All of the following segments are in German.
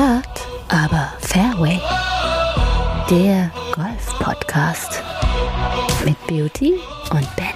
Hard, aber Fairway. Der Golf-Podcast mit Beauty und Benny.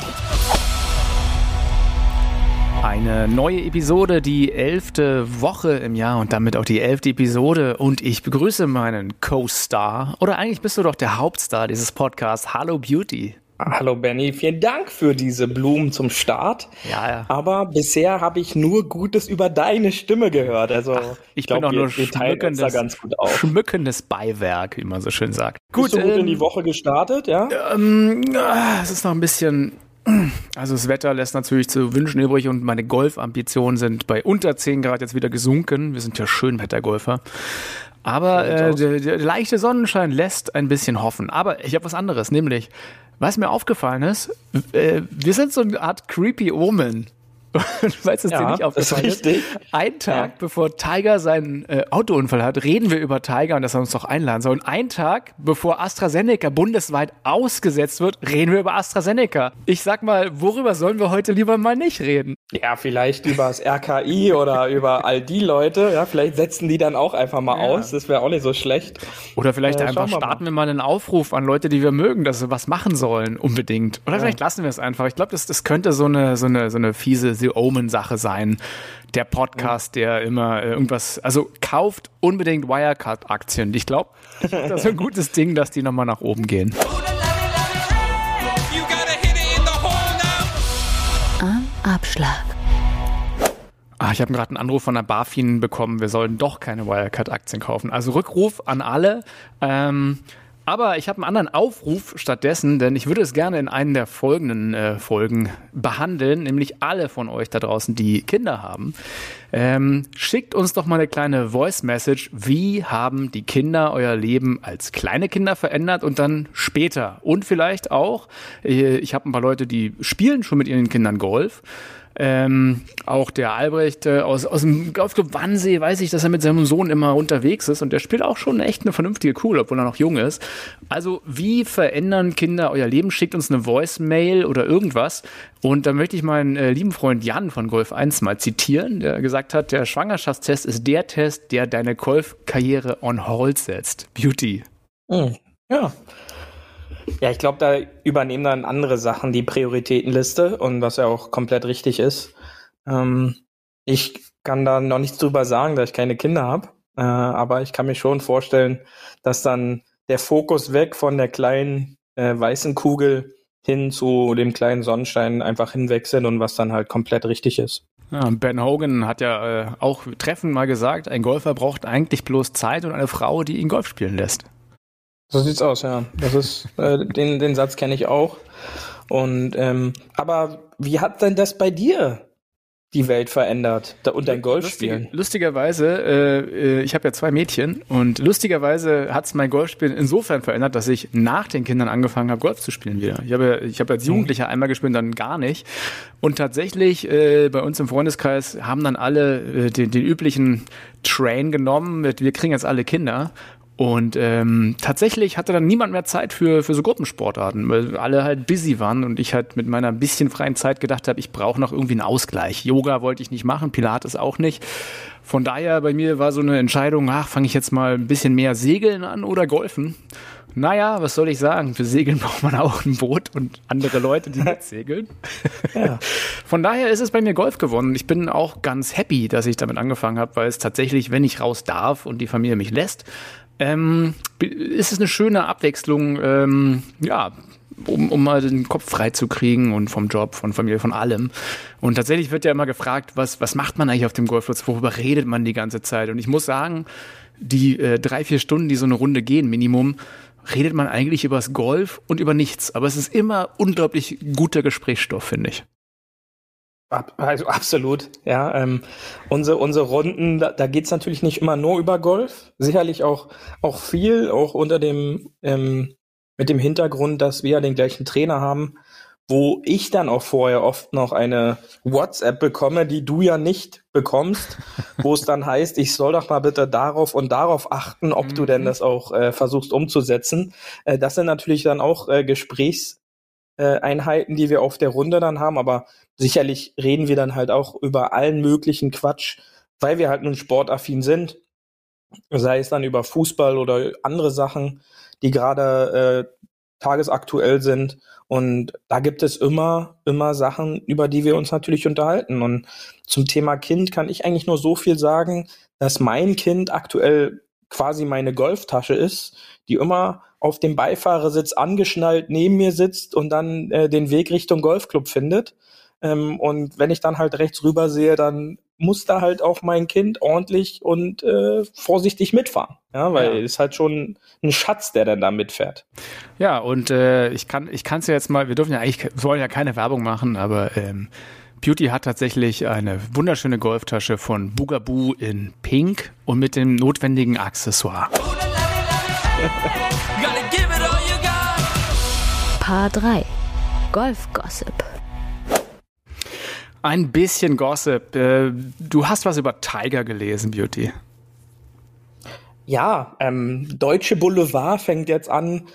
Eine neue Episode, die elfte Woche im Jahr und damit auch die elfte Episode. Und ich begrüße meinen Co-Star. Oder eigentlich bist du doch der Hauptstar dieses Podcasts. Hallo Beauty. Hallo Benny, vielen Dank für diese Blumen zum Start. Ja, ja. Aber bisher habe ich nur Gutes über deine Stimme gehört. Also Ach, ich, doch nur wir schmückendes, ganz gut auf. schmückendes Beiwerk, wie man so schön sagt. Gut, Bist du gut ähm, in die Woche gestartet, ja? Ähm, ah, es ist noch ein bisschen also das Wetter lässt natürlich zu wünschen übrig und meine Golfambitionen sind bei unter 10 Grad jetzt wieder gesunken. Wir sind ja Schönwettergolfer. Aber äh, der, der leichte Sonnenschein lässt ein bisschen hoffen. Aber ich habe was anderes, nämlich was mir aufgefallen ist, äh, wir sind so eine Art creepy Omen. Weißt du, ja, dir nicht aufgefallen ist? Richtig. Ein Tag, ja. bevor Tiger seinen äh, Autounfall hat, reden wir über Tiger und dass er uns doch einladen soll. Und ein Tag, bevor AstraZeneca bundesweit ausgesetzt wird, reden wir über AstraZeneca. Ich sag mal, worüber sollen wir heute lieber mal nicht reden? Ja, vielleicht über das RKI oder über all die Leute. Ja, vielleicht setzen die dann auch einfach mal ja. aus. Das wäre auch nicht so schlecht. Oder vielleicht äh, einfach wir starten wir mal einen Aufruf an Leute, die wir mögen, dass sie was machen sollen, unbedingt. Oder vielleicht lassen wir es einfach. Ich glaube, das, das könnte so eine, so eine, so eine fiese The Omen-Sache sein. Der Podcast, der immer äh, irgendwas, also kauft unbedingt Wirecard-Aktien. Ich glaube, das ist ein gutes Ding, dass die nochmal nach oben gehen. Am Abschlag. Ah, ich habe gerade einen Anruf von der BaFin bekommen, wir sollen doch keine Wirecard-Aktien kaufen. Also Rückruf an alle. Ähm, aber ich habe einen anderen Aufruf stattdessen, denn ich würde es gerne in einen der folgenden äh, Folgen behandeln, nämlich alle von euch da draußen, die Kinder haben. Ähm, schickt uns doch mal eine kleine Voice Message. Wie haben die Kinder euer Leben als kleine Kinder verändert und dann später? Und vielleicht auch, äh, ich habe ein paar Leute, die spielen schon mit ihren Kindern Golf. Ähm, auch der Albrecht äh, aus, aus dem Golfclub Wannsee weiß ich, dass er mit seinem Sohn immer unterwegs ist und der spielt auch schon echt eine vernünftige Cool, obwohl er noch jung ist. Also, wie verändern Kinder euer Leben? Schickt uns eine Voice-Mail oder irgendwas. Und da möchte ich meinen äh, lieben Freund Jan von Golf 1 mal zitieren, der gesagt hat, der Schwangerschaftstest ist der Test, der deine Golfkarriere on hold setzt. Beauty. Mhm. Ja, ja, ich glaube, da übernehmen dann andere Sachen die Prioritätenliste und was ja auch komplett richtig ist. Ähm, ich kann da noch nichts drüber sagen, da ich keine Kinder habe, äh, aber ich kann mir schon vorstellen, dass dann der Fokus weg von der kleinen äh, weißen Kugel hin zu dem kleinen Sonnenstein einfach hinwechseln und was dann halt komplett richtig ist. Ja, ben Hogan hat ja äh, auch treffend mal gesagt, ein Golfer braucht eigentlich bloß Zeit und eine Frau, die ihn Golf spielen lässt. So sieht's aus, ja. Das ist, äh, den, den Satz kenne ich auch. Und ähm, aber wie hat denn das bei dir die Welt verändert da, und dein Golfspielen? Lustig, lustigerweise, äh, äh, ich habe ja zwei Mädchen und lustigerweise hat's mein Golfspielen insofern verändert, dass ich nach den Kindern angefangen habe, Golf zu spielen wieder. Ich habe ich hab als Jugendlicher einmal gespielt, dann gar nicht. Und tatsächlich äh, bei uns im Freundeskreis haben dann alle äh, den, den üblichen Train genommen mit, wir kriegen jetzt alle Kinder. Und ähm, tatsächlich hatte dann niemand mehr Zeit für, für so Gruppensportarten, weil alle halt busy waren und ich halt mit meiner bisschen freien Zeit gedacht habe, ich brauche noch irgendwie einen Ausgleich. Yoga wollte ich nicht machen, Pilates auch nicht. Von daher bei mir war so eine Entscheidung, ach, fange ich jetzt mal ein bisschen mehr Segeln an oder Golfen. Naja, was soll ich sagen? Für Segeln braucht man auch ein Boot und andere Leute, die mitsegeln. ja. Von daher ist es bei mir Golf gewonnen. Ich bin auch ganz happy, dass ich damit angefangen habe, weil es tatsächlich, wenn ich raus darf und die Familie mich lässt, ähm, ist es eine schöne Abwechslung, ähm, ja, um, um mal den Kopf frei zu kriegen und vom Job, von Familie, von allem. Und tatsächlich wird ja immer gefragt, was, was macht man eigentlich auf dem Golfplatz, worüber redet man die ganze Zeit? Und ich muss sagen, die äh, drei, vier Stunden, die so eine Runde gehen, Minimum, redet man eigentlich über das Golf und über nichts. Aber es ist immer unglaublich guter Gesprächsstoff, finde ich. Also absolut, ja. Ähm, unsere, unsere Runden, da, da geht es natürlich nicht immer nur über Golf, sicherlich auch, auch viel, auch unter dem, ähm, mit dem Hintergrund, dass wir ja den gleichen Trainer haben, wo ich dann auch vorher oft noch eine WhatsApp bekomme, die du ja nicht bekommst, wo es dann heißt, ich soll doch mal bitte darauf und darauf achten, ob mhm. du denn mhm. das auch äh, versuchst umzusetzen. Äh, das sind natürlich dann auch äh, Gesprächs äh, Einheiten, die wir auf der Runde dann haben, aber sicherlich reden wir dann halt auch über allen möglichen Quatsch, weil wir halt nun sportaffin sind. sei es dann über Fußball oder andere Sachen, die gerade äh, tagesaktuell sind. Und da gibt es immer, immer Sachen, über die wir uns natürlich unterhalten. Und zum Thema Kind kann ich eigentlich nur so viel sagen, dass mein Kind aktuell quasi meine Golftasche ist, die immer auf dem Beifahrersitz angeschnallt neben mir sitzt und dann äh, den Weg Richtung Golfclub findet. Ähm, und wenn ich dann halt rechts rüber sehe, dann muss da halt auch mein Kind ordentlich und äh, vorsichtig mitfahren. Ja, weil ja. ist halt schon ein Schatz, der dann da mitfährt. Ja, und äh, ich kann ich kann es ja jetzt mal, wir dürfen ja eigentlich, wollen ja keine Werbung machen, aber ähm, Beauty hat tatsächlich eine wunderschöne Golftasche von Bugaboo in Pink und mit dem notwendigen Accessoire. Paar 3 Golf Gossip ein bisschen Gossip. Äh, du hast was über Tiger gelesen, Beauty. Ja, ähm, Deutsche Boulevard fängt jetzt an,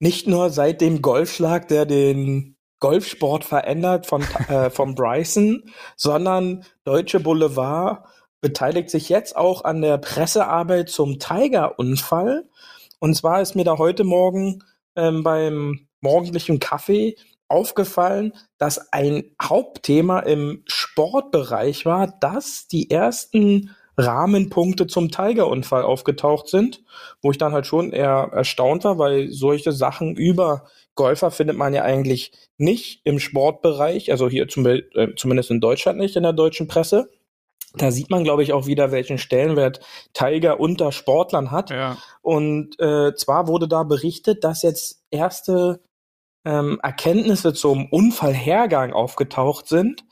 nicht nur seit dem Golfschlag, der den Golfsport verändert von, äh, von Bryson, sondern Deutsche Boulevard beteiligt sich jetzt auch an der Pressearbeit zum Tiger-Unfall. Und zwar ist mir da heute Morgen ähm, beim morgendlichen Kaffee aufgefallen, dass ein Hauptthema im Sportbereich war, dass die ersten Rahmenpunkte zum Tiger-Unfall aufgetaucht sind, wo ich dann halt schon eher erstaunt war, weil solche Sachen über Golfer findet man ja eigentlich nicht im Sportbereich, also hier zum, äh, zumindest in Deutschland nicht, in der deutschen Presse. Da sieht man, glaube ich, auch wieder, welchen Stellenwert Tiger unter Sportlern hat. Ja. Und äh, zwar wurde da berichtet, dass jetzt erste ähm, Erkenntnisse zum Unfallhergang aufgetaucht sind.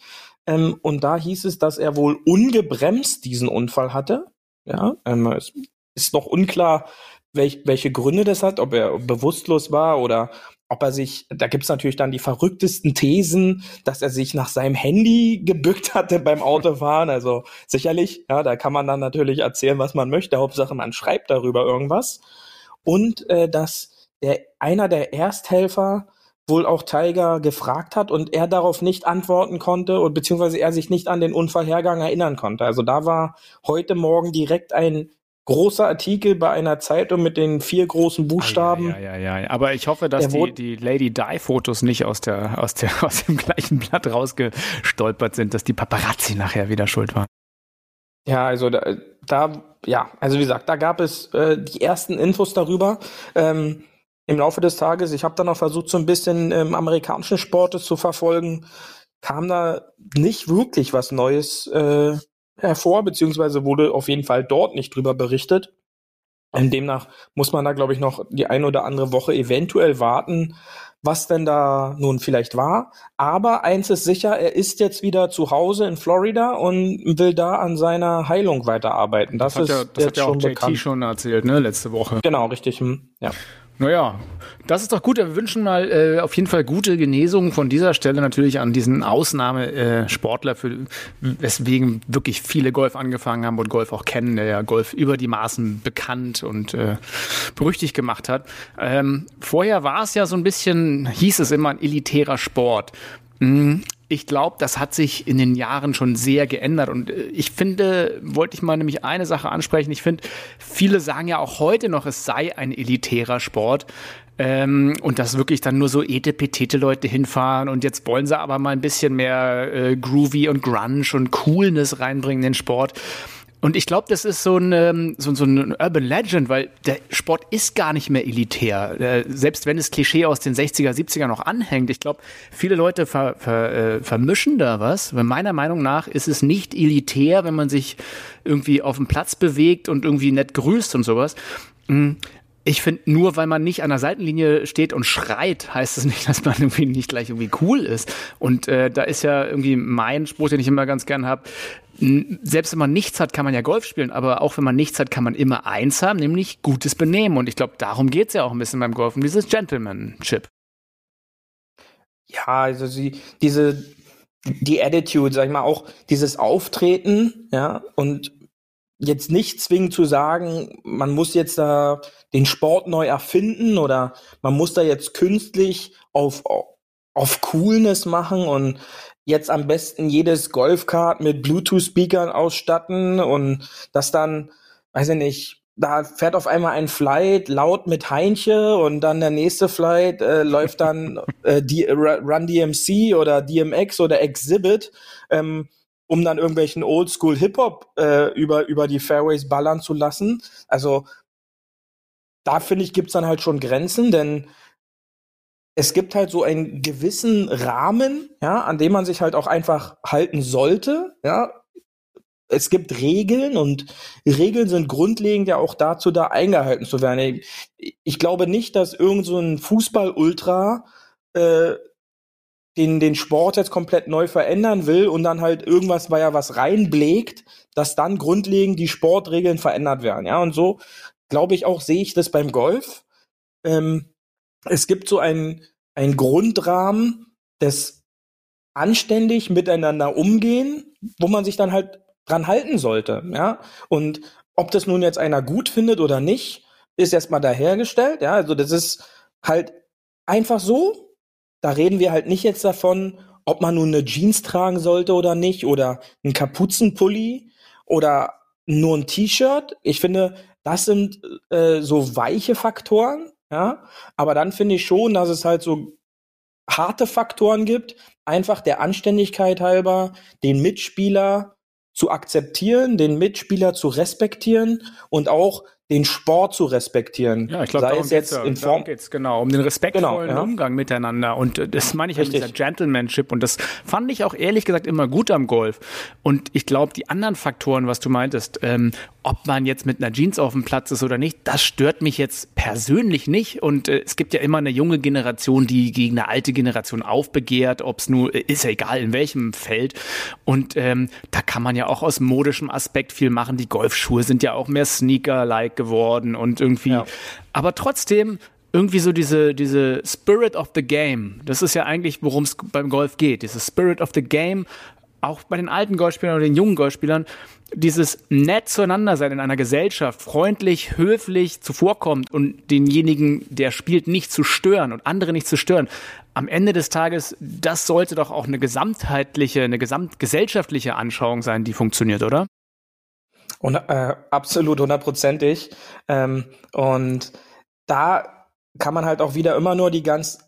Ähm, und da hieß es, dass er wohl ungebremst diesen Unfall hatte. Ja, ähm, es ist noch unklar, welch, welche Gründe das hat, ob er bewusstlos war oder ob er sich, da gibt's natürlich dann die verrücktesten Thesen, dass er sich nach seinem Handy gebückt hatte beim Autofahren. Also sicherlich, ja, da kann man dann natürlich erzählen, was man möchte. Hauptsache, man schreibt darüber irgendwas. Und äh, dass der einer der Ersthelfer wohl auch Tiger gefragt hat und er darauf nicht antworten konnte und beziehungsweise er sich nicht an den Unfallhergang erinnern konnte. Also da war heute Morgen direkt ein großer Artikel bei einer Zeitung mit den vier großen Buchstaben. Ja, ja, ja, ja. Aber ich hoffe, dass die, die Lady Di Fotos nicht aus der, aus der, aus dem gleichen Blatt rausgestolpert sind, dass die Paparazzi nachher wieder schuld waren. Ja, also da, da ja, also wie gesagt, da gab es äh, die ersten Infos darüber. Ähm, im Laufe des Tages, ich habe dann auch versucht, so ein bisschen ähm, amerikanischen Sportes zu verfolgen, kam da nicht wirklich was Neues äh, hervor, beziehungsweise wurde auf jeden Fall dort nicht drüber berichtet. Und demnach muss man da, glaube ich, noch die eine oder andere Woche eventuell warten, was denn da nun vielleicht war. Aber eins ist sicher, er ist jetzt wieder zu Hause in Florida und will da an seiner Heilung weiterarbeiten. Das, das ist ja, das hat ja auch JT schon erzählt, ne, letzte Woche. Genau, richtig. Hm, ja. Naja, das ist doch gut. Wir wünschen mal äh, auf jeden Fall gute Genesung von dieser Stelle natürlich an diesen Ausnahmesportler, äh, weswegen wirklich viele Golf angefangen haben und Golf auch kennen, der ja Golf über die Maßen bekannt und äh, berüchtigt gemacht hat. Ähm, vorher war es ja so ein bisschen, hieß es immer, ein elitärer Sport. Ich glaube, das hat sich in den Jahren schon sehr geändert. Und äh, ich finde, wollte ich mal nämlich eine Sache ansprechen. Ich finde, viele sagen ja auch heute noch, es sei ein elitärer Sport. Ähm, und dass wirklich dann nur so etepetete Leute hinfahren und jetzt wollen sie aber mal ein bisschen mehr äh, Groovy und Grunge und Coolness reinbringen in den Sport. Und ich glaube, das ist so ein, ähm, so, so ein Urban Legend, weil der Sport ist gar nicht mehr elitär. Äh, selbst wenn das Klischee aus den 60er, 70er noch anhängt. Ich glaube, viele Leute ver, ver, äh, vermischen da was. Weil meiner Meinung nach ist es nicht elitär, wenn man sich irgendwie auf dem Platz bewegt und irgendwie nett grüßt und sowas. Mhm. Ich finde, nur weil man nicht an der Seitenlinie steht und schreit, heißt es das nicht, dass man irgendwie nicht gleich irgendwie cool ist. Und äh, da ist ja irgendwie mein Spruch, den ich immer ganz gern habe, selbst wenn man nichts hat, kann man ja Golf spielen, aber auch wenn man nichts hat, kann man immer eins haben, nämlich gutes Benehmen. Und ich glaube, darum geht es ja auch ein bisschen beim Golfen, dieses Gentlemanship. Ja, also sie, diese, die Attitude, sag ich mal, auch dieses Auftreten, ja, und jetzt nicht zwingend zu sagen, man muss jetzt da den Sport neu erfinden oder man muss da jetzt künstlich auf, auf Coolness machen und jetzt am besten jedes Golfkart mit Bluetooth-Speakern ausstatten und das dann, weiß ich nicht, da fährt auf einmal ein Flight laut mit Heinche und dann der nächste Flight äh, läuft dann äh, die Run DMC oder DMX oder Exhibit, ähm, um dann irgendwelchen Oldschool Hip Hop äh, über über die Fairways ballern zu lassen. Also da finde ich gibt's dann halt schon Grenzen, denn es gibt halt so einen gewissen Rahmen, ja, an dem man sich halt auch einfach halten sollte, ja, es gibt Regeln und Regeln sind grundlegend ja auch dazu da, eingehalten zu werden. Ich, ich glaube nicht, dass irgend so ein Fußball-Ultra äh, den, den Sport jetzt komplett neu verändern will und dann halt irgendwas, weil er was reinblägt, dass dann grundlegend die Sportregeln verändert werden. Ja, und so glaube ich auch, sehe ich das beim Golf. Ähm, es gibt so einen, einen Grundrahmen des anständig miteinander umgehen, wo man sich dann halt dran halten sollte, ja. Und ob das nun jetzt einer gut findet oder nicht, ist erstmal dahergestellt, ja. Also das ist halt einfach so. Da reden wir halt nicht jetzt davon, ob man nun eine Jeans tragen sollte oder nicht oder ein Kapuzenpulli oder nur ein T-Shirt. Ich finde, das sind äh, so weiche Faktoren, ja. Aber dann finde ich schon, dass es halt so harte Faktoren gibt, einfach der Anständigkeit halber, den Mitspieler zu akzeptieren, den Mitspieler zu respektieren und auch den Sport zu respektieren. Ja, ich glaube, darum jetzt geht's, in Form geht's genau, um den respektvollen Genau, ja. Umgang miteinander. Und äh, das meine ich ja mit dieser Gentlemanship. Und das fand ich auch ehrlich gesagt immer gut am Golf. Und ich glaube, die anderen Faktoren, was du meintest, ähm, ob man jetzt mit einer Jeans auf dem Platz ist oder nicht, das stört mich jetzt persönlich nicht. Und äh, es gibt ja immer eine junge Generation, die gegen eine alte Generation aufbegehrt, ob es nur, äh, ist ja egal in welchem Feld. Und ähm, da kann man ja auch aus modischem Aspekt viel machen. Die Golfschuhe sind ja auch mehr Sneaker-like geworden und irgendwie. Ja. Aber trotzdem irgendwie so diese, diese Spirit of the Game. Das ist ja eigentlich, worum es beim Golf geht. Dieses Spirit of the Game, auch bei den alten Golfspielern oder den jungen Golfspielern, dieses nett zueinander sein in einer Gesellschaft, freundlich, höflich zuvorkommt und denjenigen, der spielt, nicht zu stören und andere nicht zu stören. Am Ende des Tages, das sollte doch auch eine gesamtheitliche, eine gesamtgesellschaftliche Anschauung sein, die funktioniert, oder? Und, äh, absolut hundertprozentig. Ähm, und da kann man halt auch wieder immer nur die ganz,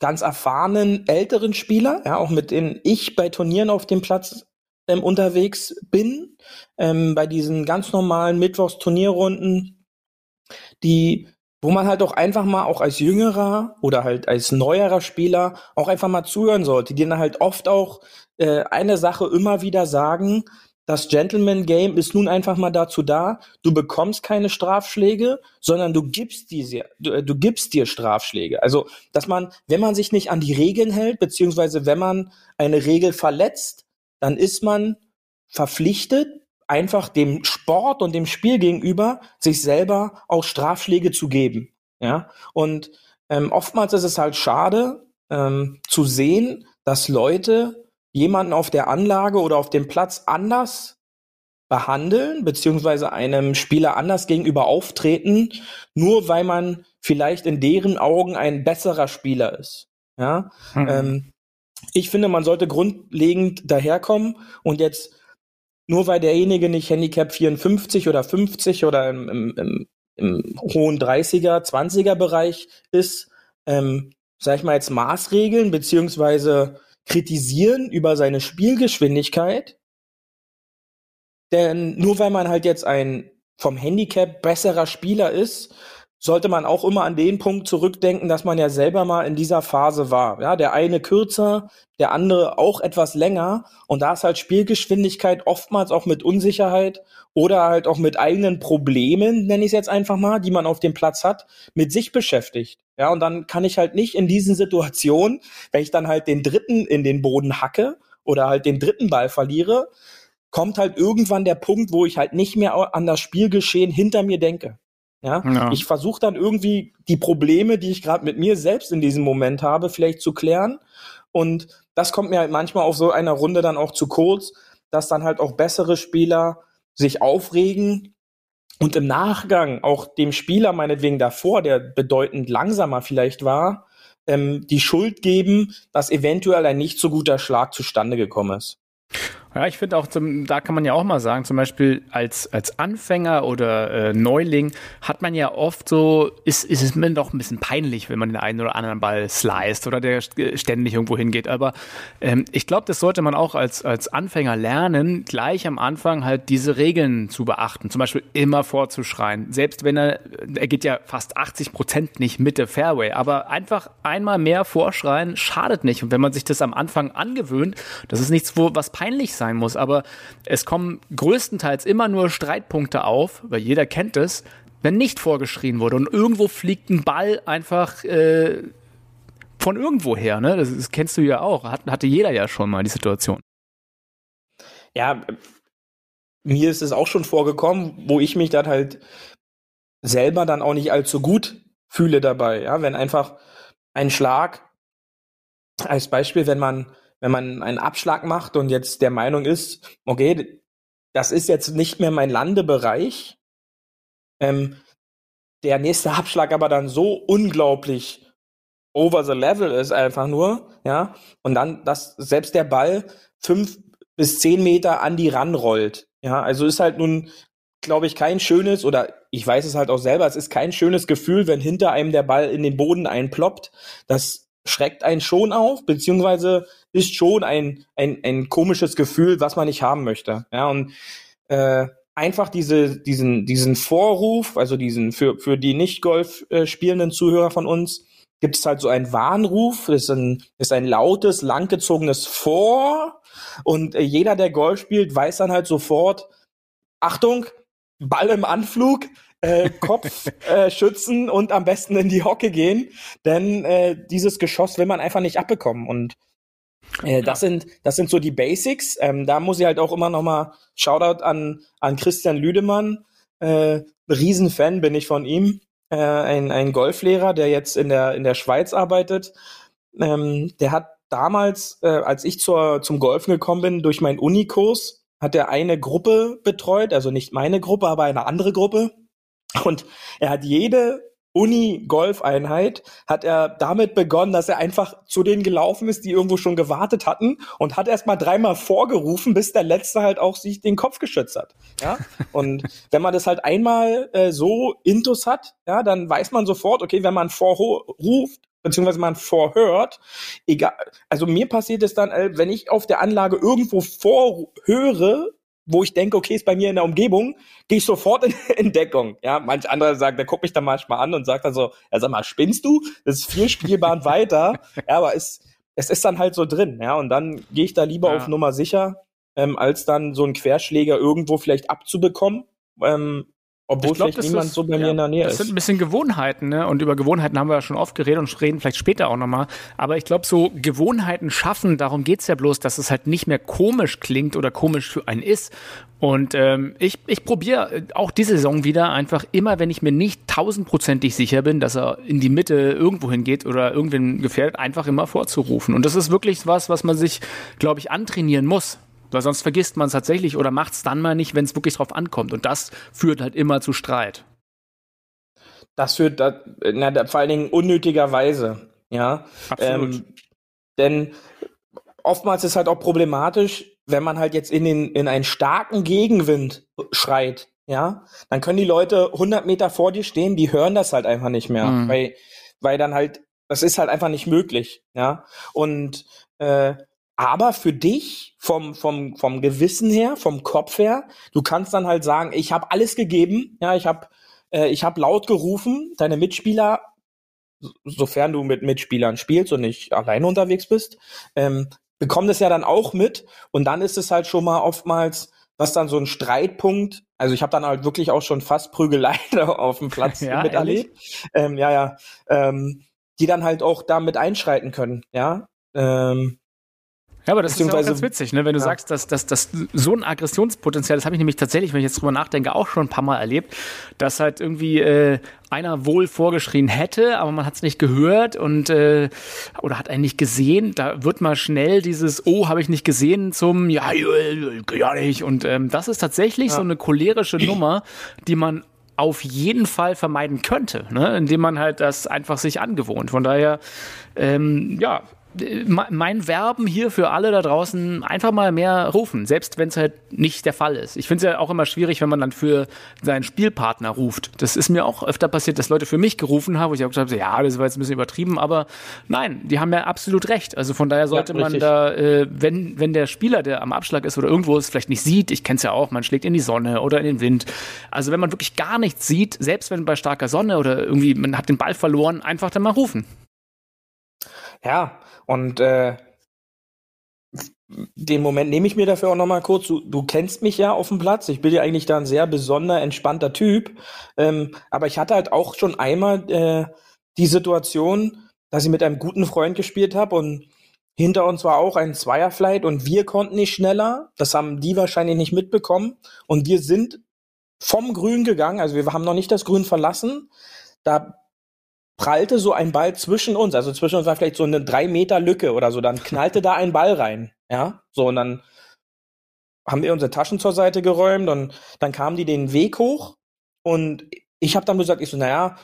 ganz erfahrenen älteren Spieler, ja, auch mit denen ich bei Turnieren auf dem Platz ähm, unterwegs bin, ähm, bei diesen ganz normalen Mittwochs-Turnierrunden, die, wo man halt auch einfach mal auch als jüngerer oder halt als neuerer Spieler auch einfach mal zuhören sollte, die dann halt oft auch äh, eine Sache immer wieder sagen, das Gentleman Game ist nun einfach mal dazu da, du bekommst keine Strafschläge, sondern du gibst diese, du, äh, du gibst dir Strafschläge. Also, dass man, wenn man sich nicht an die Regeln hält, beziehungsweise wenn man eine Regel verletzt, dann ist man verpflichtet, einfach dem Sport und dem Spiel gegenüber sich selber auch Strafschläge zu geben. Ja, und ähm, oftmals ist es halt schade ähm, zu sehen, dass Leute jemanden auf der Anlage oder auf dem Platz anders behandeln, beziehungsweise einem Spieler anders gegenüber auftreten, nur weil man vielleicht in deren Augen ein besserer Spieler ist. Ja, Mhm. ähm, ich finde, man sollte grundlegend daherkommen und jetzt nur weil derjenige nicht Handicap 54 oder 50 oder im, im, im, im hohen 30er, 20er Bereich ist, ähm, sag ich mal jetzt Maßregeln beziehungsweise kritisieren über seine Spielgeschwindigkeit. Denn nur weil man halt jetzt ein vom Handicap besserer Spieler ist, sollte man auch immer an den Punkt zurückdenken, dass man ja selber mal in dieser Phase war. Ja, der eine kürzer, der andere auch etwas länger. Und da ist halt Spielgeschwindigkeit oftmals auch mit Unsicherheit oder halt auch mit eigenen Problemen, nenne ich es jetzt einfach mal, die man auf dem Platz hat, mit sich beschäftigt. Ja, und dann kann ich halt nicht in diesen Situationen, wenn ich dann halt den dritten in den Boden hacke oder halt den dritten Ball verliere, kommt halt irgendwann der Punkt, wo ich halt nicht mehr an das Spielgeschehen hinter mir denke. Ja, Ja. ich versuche dann irgendwie die Probleme, die ich gerade mit mir selbst in diesem Moment habe, vielleicht zu klären. Und das kommt mir halt manchmal auf so einer Runde dann auch zu kurz, dass dann halt auch bessere Spieler sich aufregen und im Nachgang auch dem Spieler meinetwegen davor, der bedeutend langsamer vielleicht war, ähm, die Schuld geben, dass eventuell ein nicht so guter Schlag zustande gekommen ist. Ja, ich finde auch, zum, da kann man ja auch mal sagen, zum Beispiel als, als Anfänger oder äh, Neuling hat man ja oft so, ist, ist es mir doch ein bisschen peinlich, wenn man den einen oder anderen Ball sliced oder der ständig irgendwo hingeht. Aber ähm, ich glaube, das sollte man auch als, als Anfänger lernen, gleich am Anfang halt diese Regeln zu beachten. Zum Beispiel immer vorzuschreien. Selbst wenn er, er geht ja fast 80 Prozent nicht mit der Fairway, aber einfach einmal mehr vorschreien schadet nicht. Und wenn man sich das am Anfang angewöhnt, das ist nichts, wo was peinlich sein muss. Aber es kommen größtenteils immer nur Streitpunkte auf, weil jeder kennt es, wenn nicht vorgeschrien wurde und irgendwo fliegt ein Ball einfach äh, von irgendwo her. Ne? Das, das kennst du ja auch. Hat, hatte jeder ja schon mal die Situation. Ja, mir ist es auch schon vorgekommen, wo ich mich dann halt selber dann auch nicht allzu gut fühle dabei. Ja, wenn einfach ein Schlag, als Beispiel, wenn man wenn man einen Abschlag macht und jetzt der Meinung ist, okay, das ist jetzt nicht mehr mein Landebereich, ähm, der nächste Abschlag aber dann so unglaublich over the level ist einfach nur, ja, und dann, dass selbst der Ball fünf bis zehn Meter an die ranrollt, ja, also ist halt nun, glaube ich, kein schönes, oder ich weiß es halt auch selber, es ist kein schönes Gefühl, wenn hinter einem der Ball in den Boden einploppt, das schreckt einen schon auf, beziehungsweise ist schon ein, ein, ein komisches Gefühl, was man nicht haben möchte. Ja, und äh, einfach diese, diesen, diesen Vorruf, also diesen für, für die Nicht-Golf äh, spielenden Zuhörer von uns, gibt es halt so einen Warnruf, ist ein, ist ein lautes, langgezogenes Vor. Und äh, jeder, der Golf spielt, weiß dann halt sofort, Achtung, Ball im Anflug, äh, Kopf äh, schützen und am besten in die Hocke gehen, denn äh, dieses Geschoss will man einfach nicht abbekommen und äh, das sind das sind so die Basics. Ähm, da muss ich halt auch immer noch mal Shoutout an an Christian Lüdemann. Äh, Riesenfan bin ich von ihm. Äh, ein ein Golflehrer, der jetzt in der in der Schweiz arbeitet. Ähm, der hat damals, äh, als ich zur zum Golfen gekommen bin, durch meinen Unikurs, hat er eine Gruppe betreut, also nicht meine Gruppe, aber eine andere Gruppe. Und er hat jede Uni-Golf-Einheit hat er damit begonnen, dass er einfach zu denen gelaufen ist, die irgendwo schon gewartet hatten und hat erst mal dreimal vorgerufen, bis der Letzte halt auch sich den Kopf geschützt hat. Ja? Und wenn man das halt einmal äh, so intus hat, ja, dann weiß man sofort, okay, wenn man vorruft, beziehungsweise man vorhört, egal, also mir passiert es dann, äh, wenn ich auf der Anlage irgendwo vorhöre, wo ich denke, okay, ist bei mir in der Umgebung, gehe ich sofort in, in Deckung. Ja, manch anderer sagt, der guckt mich dann manchmal an und sagt dann so, ja, sag mal, spinnst du? Das ist vier Spielbahnen weiter. Ja, aber es, es ist dann halt so drin, ja, und dann gehe ich da lieber ja. auf Nummer sicher, ähm, als dann so einen Querschläger irgendwo vielleicht abzubekommen. Ähm, obwohl glaub, vielleicht niemand ist, so bei mir in der Nähe das ist. Das sind ein bisschen Gewohnheiten, ne? Und über Gewohnheiten haben wir ja schon oft geredet und reden vielleicht später auch nochmal. Aber ich glaube, so Gewohnheiten schaffen, darum geht's ja bloß, dass es halt nicht mehr komisch klingt oder komisch für einen ist. Und ähm, ich, ich probiere äh, auch diese Saison wieder einfach immer, wenn ich mir nicht tausendprozentig sicher bin, dass er in die Mitte irgendwo hingeht oder irgendwen gefährdet, einfach immer vorzurufen. Und das ist wirklich was, was man sich, glaube ich, antrainieren muss. Weil sonst vergisst man es tatsächlich oder macht es dann mal nicht, wenn es wirklich drauf ankommt. Und das führt halt immer zu Streit. Das führt da, na, vor allen Dingen unnötigerweise. Ja. Absolut. Ähm, denn oftmals ist halt auch problematisch, wenn man halt jetzt in, den, in einen starken Gegenwind schreit, ja, dann können die Leute 100 Meter vor dir stehen, die hören das halt einfach nicht mehr, mhm. weil, weil dann halt, das ist halt einfach nicht möglich, ja. Und äh, aber für dich vom vom vom Gewissen her, vom Kopf her, du kannst dann halt sagen, ich habe alles gegeben, ja, ich habe äh, ich habe laut gerufen, deine Mitspieler, sofern du mit Mitspielern spielst und nicht alleine unterwegs bist, ähm, bekommen das ja dann auch mit und dann ist es halt schon mal oftmals was dann so ein Streitpunkt, also ich habe dann halt wirklich auch schon fast Prügeleien auf dem Platz ja, miterlebt. Ähm, ja, ja, ähm, die dann halt auch damit einschreiten können, ja. Ähm, ja, aber das ist ja auch ganz witzig, ne? wenn du ja. sagst, dass, dass, dass so ein Aggressionspotenzial, das habe ich nämlich tatsächlich, wenn ich jetzt drüber nachdenke, auch schon ein paar Mal erlebt, dass halt irgendwie äh, einer wohl vorgeschrien hätte, aber man hat es nicht gehört und äh, oder hat einen nicht gesehen. Da wird mal schnell dieses Oh, habe ich nicht gesehen zum Ja, ja nicht. Und ähm, das ist tatsächlich ja. so eine cholerische Nummer, die man auf jeden Fall vermeiden könnte, ne? indem man halt das einfach sich angewohnt. Von daher, ähm, ja, mein Werben hier für alle da draußen einfach mal mehr rufen, selbst wenn es halt nicht der Fall ist. Ich finde es ja auch immer schwierig, wenn man dann für seinen Spielpartner ruft. Das ist mir auch öfter passiert, dass Leute für mich gerufen haben, wo ich auch gesagt habe, ja, das war jetzt ein bisschen übertrieben, aber nein, die haben ja absolut recht. Also von daher sollte ja, man da, äh, wenn, wenn der Spieler, der am Abschlag ist oder irgendwo es vielleicht nicht sieht, ich kenne es ja auch, man schlägt in die Sonne oder in den Wind. Also wenn man wirklich gar nichts sieht, selbst wenn bei starker Sonne oder irgendwie man hat den Ball verloren, einfach dann mal rufen. Ja, und äh, den Moment nehme ich mir dafür auch nochmal kurz. Du, du kennst mich ja auf dem Platz. Ich bin ja eigentlich da ein sehr besonder, entspannter Typ. Ähm, aber ich hatte halt auch schon einmal äh, die Situation, dass ich mit einem guten Freund gespielt habe und hinter uns war auch ein Zweierflight und wir konnten nicht schneller. Das haben die wahrscheinlich nicht mitbekommen. Und wir sind vom Grün gegangen, also wir haben noch nicht das Grün verlassen. Da prallte so ein Ball zwischen uns, also zwischen uns war vielleicht so eine drei Meter Lücke oder so, dann knallte da ein Ball rein, ja, so. Und dann haben wir unsere Taschen zur Seite geräumt und dann kamen die den Weg hoch. Und ich habe dann gesagt, ich so, naja,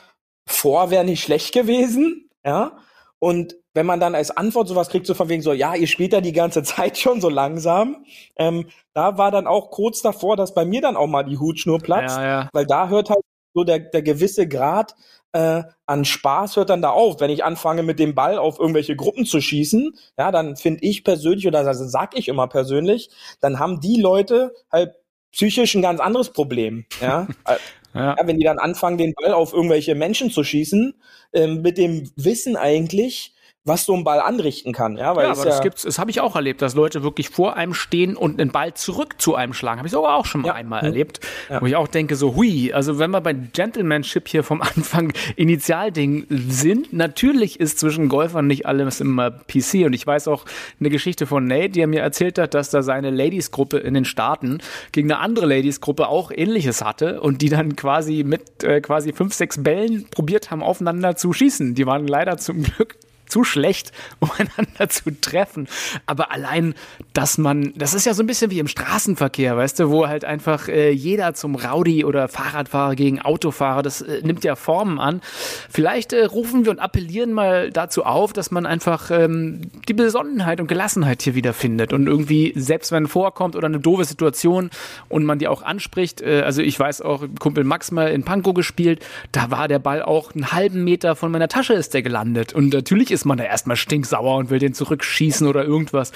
vor wäre nicht schlecht gewesen, ja, und wenn man dann als Antwort sowas kriegt, so von wegen so, ja, ihr spielt ja die ganze Zeit schon so langsam, ähm, da war dann auch kurz davor, dass bei mir dann auch mal die Hutschnur platzt, ja, ja. weil da hört halt so der, der gewisse Grad äh, an Spaß hört dann da auf. Wenn ich anfange, mit dem Ball auf irgendwelche Gruppen zu schießen, ja, dann finde ich persönlich, oder also sag ich immer persönlich, dann haben die Leute halt psychisch ein ganz anderes Problem. Ja? ja. ja wenn die dann anfangen, den Ball auf irgendwelche Menschen zu schießen, äh, mit dem Wissen eigentlich, was so ein Ball anrichten kann. Ja, weil ja aber das ja gibt's, das habe ich auch erlebt, dass Leute wirklich vor einem stehen und einen Ball zurück zu einem schlagen. Habe ich sogar auch schon mal ja. einmal mhm. erlebt, ja. wo ich auch denke so, hui, also wenn wir bei Gentlemanship hier vom Anfang Initialding sind, natürlich ist zwischen Golfern nicht alles immer PC und ich weiß auch eine Geschichte von Nate, die er mir erzählt hat, dass da seine Ladies-Gruppe in den Staaten gegen eine andere Ladies-Gruppe auch ähnliches hatte und die dann quasi mit äh, quasi fünf, sechs Bällen probiert haben, aufeinander zu schießen. Die waren leider zum Glück zu schlecht, um einander zu treffen. Aber allein, dass man, das ist ja so ein bisschen wie im Straßenverkehr, weißt du, wo halt einfach äh, jeder zum Rowdy oder Fahrradfahrer gegen Autofahrer, das äh, nimmt ja Formen an. Vielleicht äh, rufen wir und appellieren mal dazu auf, dass man einfach ähm, die Besonnenheit und Gelassenheit hier wieder findet und irgendwie, selbst wenn vorkommt oder eine doofe Situation und man die auch anspricht, äh, also ich weiß auch, Kumpel Max mal in Pankow gespielt, da war der Ball auch einen halben Meter von meiner Tasche ist der gelandet und natürlich ist ist man da erstmal stinksauer und will den zurückschießen oder irgendwas.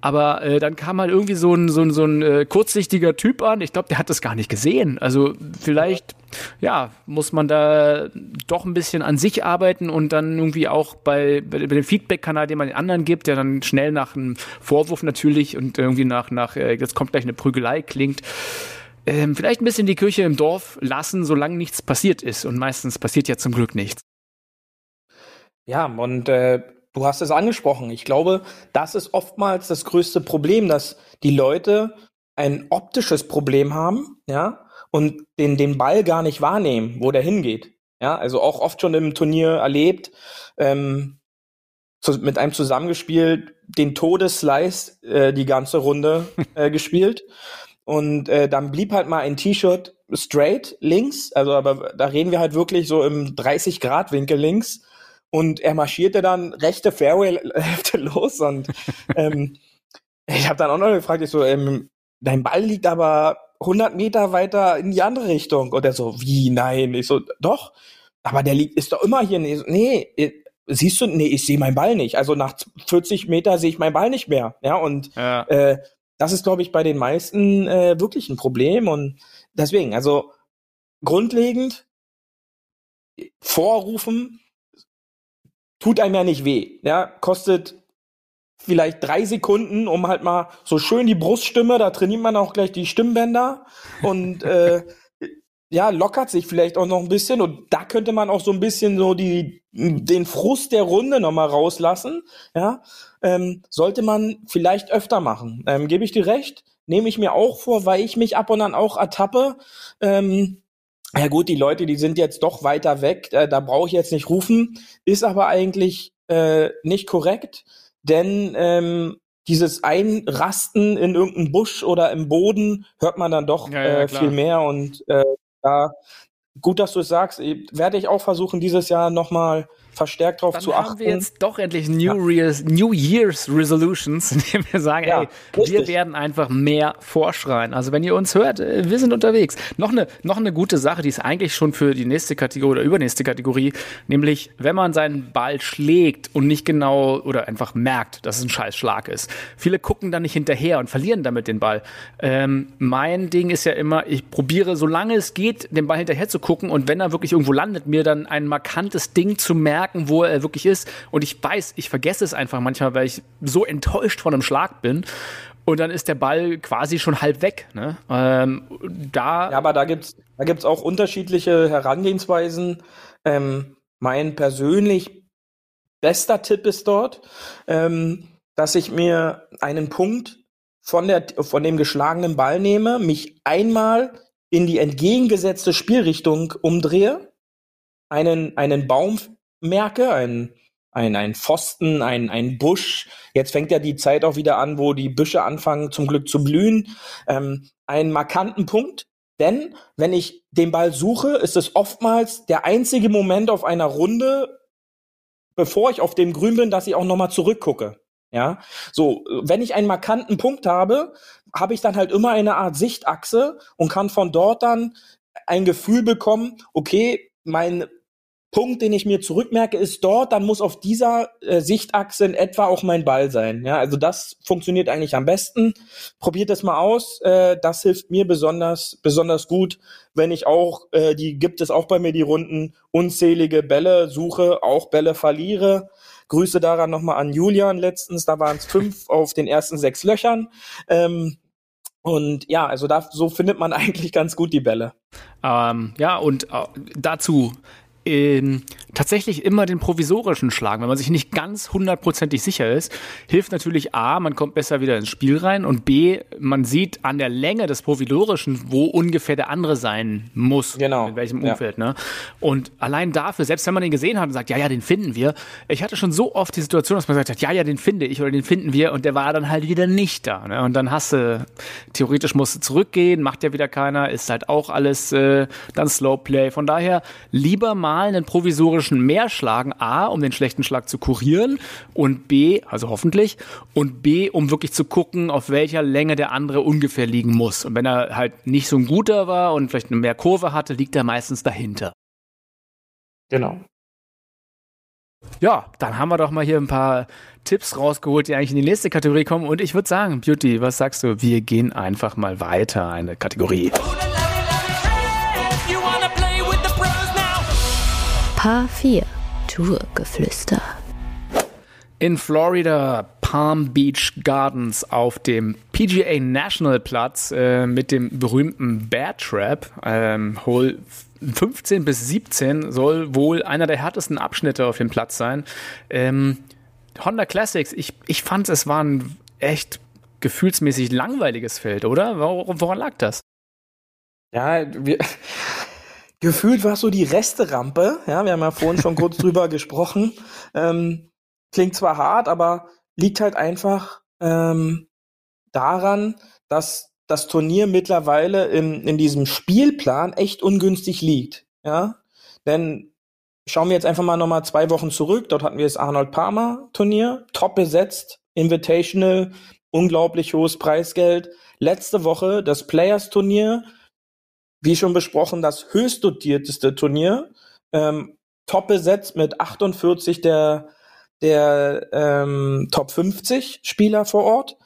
Aber äh, dann kam halt irgendwie so ein, so ein, so ein äh, kurzsichtiger Typ an. Ich glaube, der hat das gar nicht gesehen. Also vielleicht, ja, muss man da doch ein bisschen an sich arbeiten und dann irgendwie auch bei, bei, bei dem Feedback-Kanal, den man den anderen gibt, der dann schnell nach einem Vorwurf natürlich und irgendwie nach, nach äh, jetzt kommt gleich eine Prügelei klingt, ähm, vielleicht ein bisschen die Kirche im Dorf lassen, solange nichts passiert ist. Und meistens passiert ja zum Glück nichts. Ja, und äh, du hast es angesprochen. Ich glaube, das ist oftmals das größte Problem, dass die Leute ein optisches Problem haben, ja, und den, den Ball gar nicht wahrnehmen, wo der hingeht. Ja, also auch oft schon im Turnier erlebt, ähm, zu, mit einem zusammengespielt, den Todesslice äh, die ganze Runde äh, gespielt. Und äh, dann blieb halt mal ein T-Shirt straight links, also aber da reden wir halt wirklich so im 30 Grad Winkel links und er marschierte dann rechte Fairway-Hälfte los und ähm, ich habe dann auch noch gefragt, ich so, ähm, dein Ball liegt aber 100 Meter weiter in die andere Richtung. Und er so, wie, nein? Ich so, doch, aber der liegt, ist doch immer hier. Nee, nee siehst du, nee, ich sehe meinen Ball nicht. Also nach 40 Meter sehe ich meinen Ball nicht mehr. Ja, und ja. Äh, das ist, glaube ich, bei den meisten äh, wirklich ein Problem. Und deswegen, also grundlegend vorrufen, tut einem ja nicht weh. Ja, kostet vielleicht drei Sekunden, um halt mal so schön die Bruststimme, da trainiert man auch gleich die Stimmbänder. Und äh, ja, lockert sich vielleicht auch noch ein bisschen. Und da könnte man auch so ein bisschen so die, den Frust der Runde nochmal rauslassen, ja, ähm, sollte man vielleicht öfter machen. Ähm, Gebe ich dir recht, nehme ich mir auch vor, weil ich mich ab und an auch ertappe, ähm, ja gut, die Leute, die sind jetzt doch weiter weg, äh, da brauche ich jetzt nicht rufen, ist aber eigentlich äh, nicht korrekt, denn ähm, dieses Einrasten in irgendeinem Busch oder im Boden hört man dann doch ja, ja, äh, viel mehr und äh, da gut, dass du es sagst, werde ich auch versuchen, dieses Jahr nochmal verstärkt darauf Dann zu haben achten. wir jetzt doch endlich New, Year's, New Year's Resolutions, indem wir sagen, Ja, ey, wir werden einfach mehr vorschreien. Also wenn ihr uns hört, äh, wir sind unterwegs. Noch eine, noch eine gute Sache, die ist eigentlich schon für die nächste Kategorie oder übernächste Kategorie, nämlich wenn man seinen Ball schlägt und nicht genau oder einfach merkt, dass es ein scheiß Schlag ist. Viele gucken dann nicht hinterher und verlieren damit den Ball. Ähm, mein Ding ist ja immer, ich probiere, solange es geht, den Ball hinterher zu gucken und wenn er wirklich irgendwo landet, mir dann ein markantes Ding zu merken, wo er wirklich ist. Und ich weiß, ich vergesse es einfach manchmal, weil ich so enttäuscht von einem Schlag bin. Und dann ist der Ball quasi schon halb weg. Ne? Ähm, da Ja, aber da gibt's da gibt's auch unterschiedliche Herangehensweisen. Ähm, mein persönlich bester Tipp ist dort, ähm, dass ich mir einen Punkt von der von dem geschlagenen Ball nehme, mich einmal in die entgegengesetzte Spielrichtung umdrehe, einen einen Baum merke, einen ein, ein Pfosten, ein, ein Busch. Jetzt fängt ja die Zeit auch wieder an, wo die Büsche anfangen zum Glück zu blühen. Ähm, einen markanten Punkt. Denn wenn ich den Ball suche, ist es oftmals der einzige Moment auf einer Runde, bevor ich auf dem Grün bin, dass ich auch nochmal zurückgucke. Ja, so, wenn ich einen markanten Punkt habe, habe ich dann halt immer eine Art Sichtachse und kann von dort dann ein Gefühl bekommen, okay, mein Punkt, den ich mir zurückmerke, ist dort, dann muss auf dieser äh, Sichtachse in etwa auch mein Ball sein. Ja, also das funktioniert eigentlich am besten. Probiert das mal aus. Äh, das hilft mir besonders, besonders gut, wenn ich auch, äh, die gibt es auch bei mir die Runden, unzählige Bälle suche, auch Bälle verliere. Grüße daran nochmal an Julian letztens, da waren es fünf auf den ersten sechs Löchern. Ähm, und ja, also da, so findet man eigentlich ganz gut die Bälle. Ähm, ja, und äh, dazu ähm, tatsächlich immer den provisorischen schlagen. Wenn man sich nicht ganz hundertprozentig sicher ist, hilft natürlich A, man kommt besser wieder ins Spiel rein und B, man sieht an der Länge des provisorischen, wo ungefähr der andere sein muss. Genau. In welchem Ja. Umfeld, ne? Und allein dafür, selbst wenn man den gesehen hat und sagt, ja, ja, den finden wir. Ich hatte schon so oft die Situation, dass man gesagt hat, ja, ja, den finde ich oder den finden wir und der war dann halt wieder nicht da. Ne? Und dann hast du, theoretisch musst du zurückgehen, macht ja wieder keiner, ist halt auch alles äh, dann Slowplay. Von daher lieber mal einen provisorischen mehr schlagen, A, um den schlechten Schlag zu kurieren und B, also hoffentlich, und B, um wirklich zu gucken, auf welcher Länge der andere ungefähr liegen muss. Und wenn er halt nicht so ein guter war und vielleicht eine mehr Kurve hatte, liegt er meistens dahinter. Genau. Ja, dann haben wir doch mal hier ein paar Tipps rausgeholt, die eigentlich in die nächste Kategorie kommen. Und ich würde sagen, Beauty, was sagst du? Wir gehen einfach mal weiter, eine Kategorie. H4 Tourgeflüster. In Florida, Palm Beach Gardens auf dem PGA National Platz äh, mit dem berühmten Bear Trap, ähm, Hole 15 bis 17, soll wohl einer der härtesten Abschnitte auf dem Platz sein. Ähm, Honda Classics, ich, ich fand, es war ein echt gefühlsmäßig langweiliges Feld, oder? Woran lag das? Ja, wir, gefühlt war es so die Resterampe. Ja, wir haben ja vorhin schon kurz drüber gesprochen. Ähm, klingt zwar hart, aber liegt halt einfach ähm, daran, dass das Turnier mittlerweile in, in diesem Spielplan echt ungünstig liegt. Ja, denn schauen wir jetzt einfach mal nochmal zwei Wochen zurück. Dort hatten wir das Arnold Palmer Turnier, top besetzt, Invitational, unglaublich hohes Preisgeld. Letzte Woche das Players Turnier, wie schon besprochen, das höchst dotierteste Turnier, ähm, top besetzt mit 48 der der ähm, Top 50 Spieler vor Ort.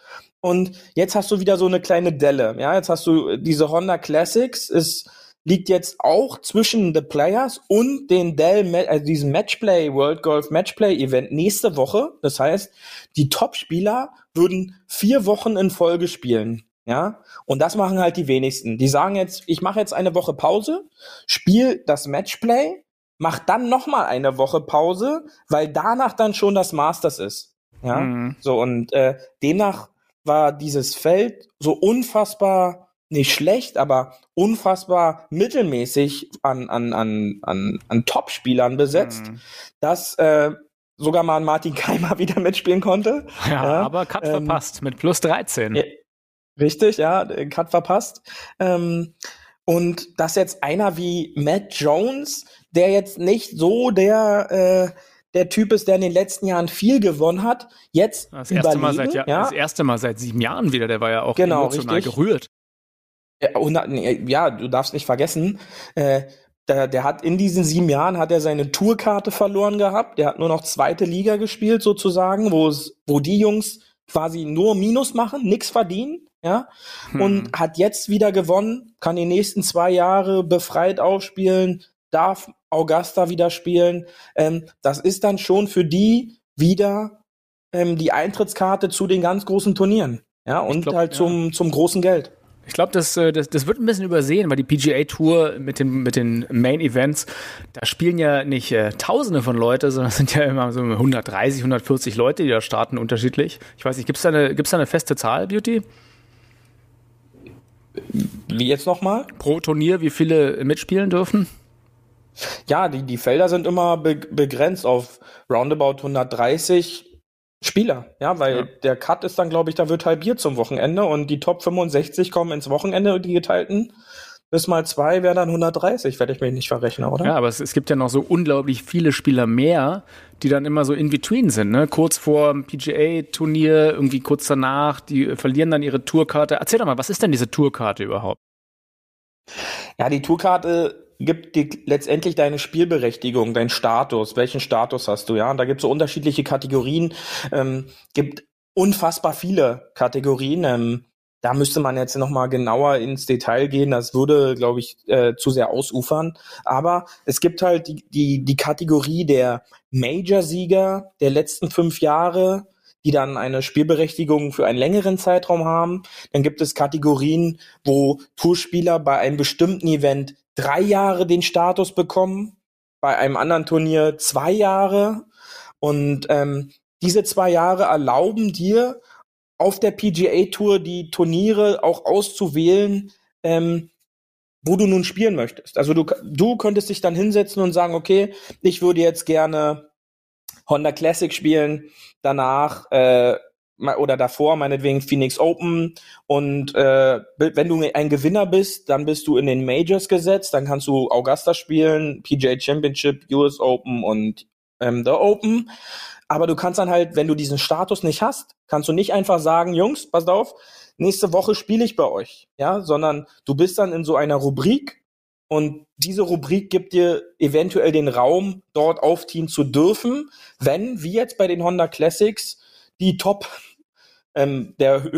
Und jetzt hast du wieder so eine kleine Delle. Ja, jetzt hast du diese Honda Classics. Es liegt jetzt auch zwischen The Players und den Dell, also diesem Matchplay, World Golf Matchplay Event nächste Woche. Das heißt, die Top-Spieler würden vier Wochen in Folge spielen. Ja, und das machen halt die wenigsten. Die sagen jetzt, ich mache jetzt eine Woche Pause, spiel das Matchplay, mach dann noch mal eine Woche Pause, weil danach dann schon das Masters ist. Ja, Mhm. so und äh, demnach war dieses Feld so unfassbar nicht schlecht, aber unfassbar mittelmäßig an an an an, an Top-Spielern besetzt, Mhm. dass äh, sogar mal Martin Keimer wieder mitspielen konnte. Ja, Ja, aber Cut ähm, verpasst mit plus 13. Ja, Richtig, ja, Cut verpasst. Ähm, und dass jetzt einer wie Matt Jones, der jetzt nicht so der, äh, der Typ ist, der in den letzten Jahren viel gewonnen hat, jetzt Das erste, Mal überlegen, seit, ja, ja, das erste Mal seit sieben Jahren wieder. Der war ja auch Genau, emotional richtig. gerührt. Ja, und, nee, ja, du darfst nicht vergessen, äh, der, der hat in diesen sieben Jahren hat er seine Tourkarte verloren gehabt. Der hat nur noch zweite Liga gespielt sozusagen, wo es, wo die Jungs quasi nur Minus machen, nix verdienen, ja, und hat jetzt wieder gewonnen, kann die nächsten zwei Jahre befreit aufspielen, darf Augusta wieder spielen. Ähm, das ist dann schon für die wieder ähm, die Eintrittskarte zu den ganz großen Turnieren, ja, und glaub, halt ja. zum zum großen Geld. Ich glaube, das, äh, das, das wird ein bisschen übersehen, weil die PGA Tour mit den, mit den Main Events, da spielen ja nicht äh, Tausende von Leute, sondern es sind ja immer so 130, 140 Leute, die da starten, unterschiedlich. Ich weiß nicht, gibt's da eine, gibt's da eine feste Zahl, Beauty? Wie jetzt nochmal? Pro Turnier, wie viele mitspielen dürfen? Ja, die, die Felder sind immer be begrenzt auf roundabout 130 Spieler. Ja, weil Ja. der Cut ist dann, glaube ich, da wird halbiert zum Wochenende und die Top 65 kommen ins Wochenende, die geteilten. Bis mal zwei wäre dann 130, werde ich mich nicht verrechnen, oder? Ja, aber es, es gibt ja noch so unglaublich viele Spieler mehr, die dann immer so in between sind, ne? Kurz vor dem PGA-Turnier, irgendwie kurz danach, die verlieren dann ihre Tourkarte. Erzähl doch mal, was ist denn diese Tourkarte überhaupt? Ja, die Tourkarte gibt dir letztendlich deine Spielberechtigung, deinen Status. Welchen Status hast du? Ja, und da gibt es so unterschiedliche Kategorien. Ähm, gibt unfassbar viele Kategorien. Ähm, da müsste man jetzt noch mal genauer ins Detail gehen. Das würde, glaube ich, äh, zu sehr ausufern. Aber es gibt halt die, die, die Kategorie der Major-Sieger der letzten fünf Jahre, die dann eine Spielberechtigung für einen längeren Zeitraum haben. Dann gibt es Kategorien, wo Tourspieler bei einem bestimmten Event drei Jahre den Status bekommen, bei einem anderen Turnier zwei Jahre. Und ähm, diese zwei Jahre erlauben dir, auf der PGA Tour die Turniere auch auszuwählen, ähm, wo du nun spielen möchtest. Also du, du könntest dich dann hinsetzen und sagen, okay, ich würde jetzt gerne Honda Classic spielen, danach äh, oder davor meinetwegen Phoenix Open und äh, wenn du ein Gewinner bist, dann bist du in den Majors gesetzt, dann kannst du Augusta spielen, PGA Championship, US Open und ähm, The Open. Aber du kannst dann halt, wenn du diesen Status nicht hast, kannst du nicht einfach sagen, Jungs, passt auf, nächste Woche spiele ich bei euch, ja, sondern du bist dann in so einer Rubrik und diese Rubrik gibt dir eventuell den Raum, dort aufziehen zu dürfen, wenn, wie jetzt bei den Honda Classics, die Top, ähm, der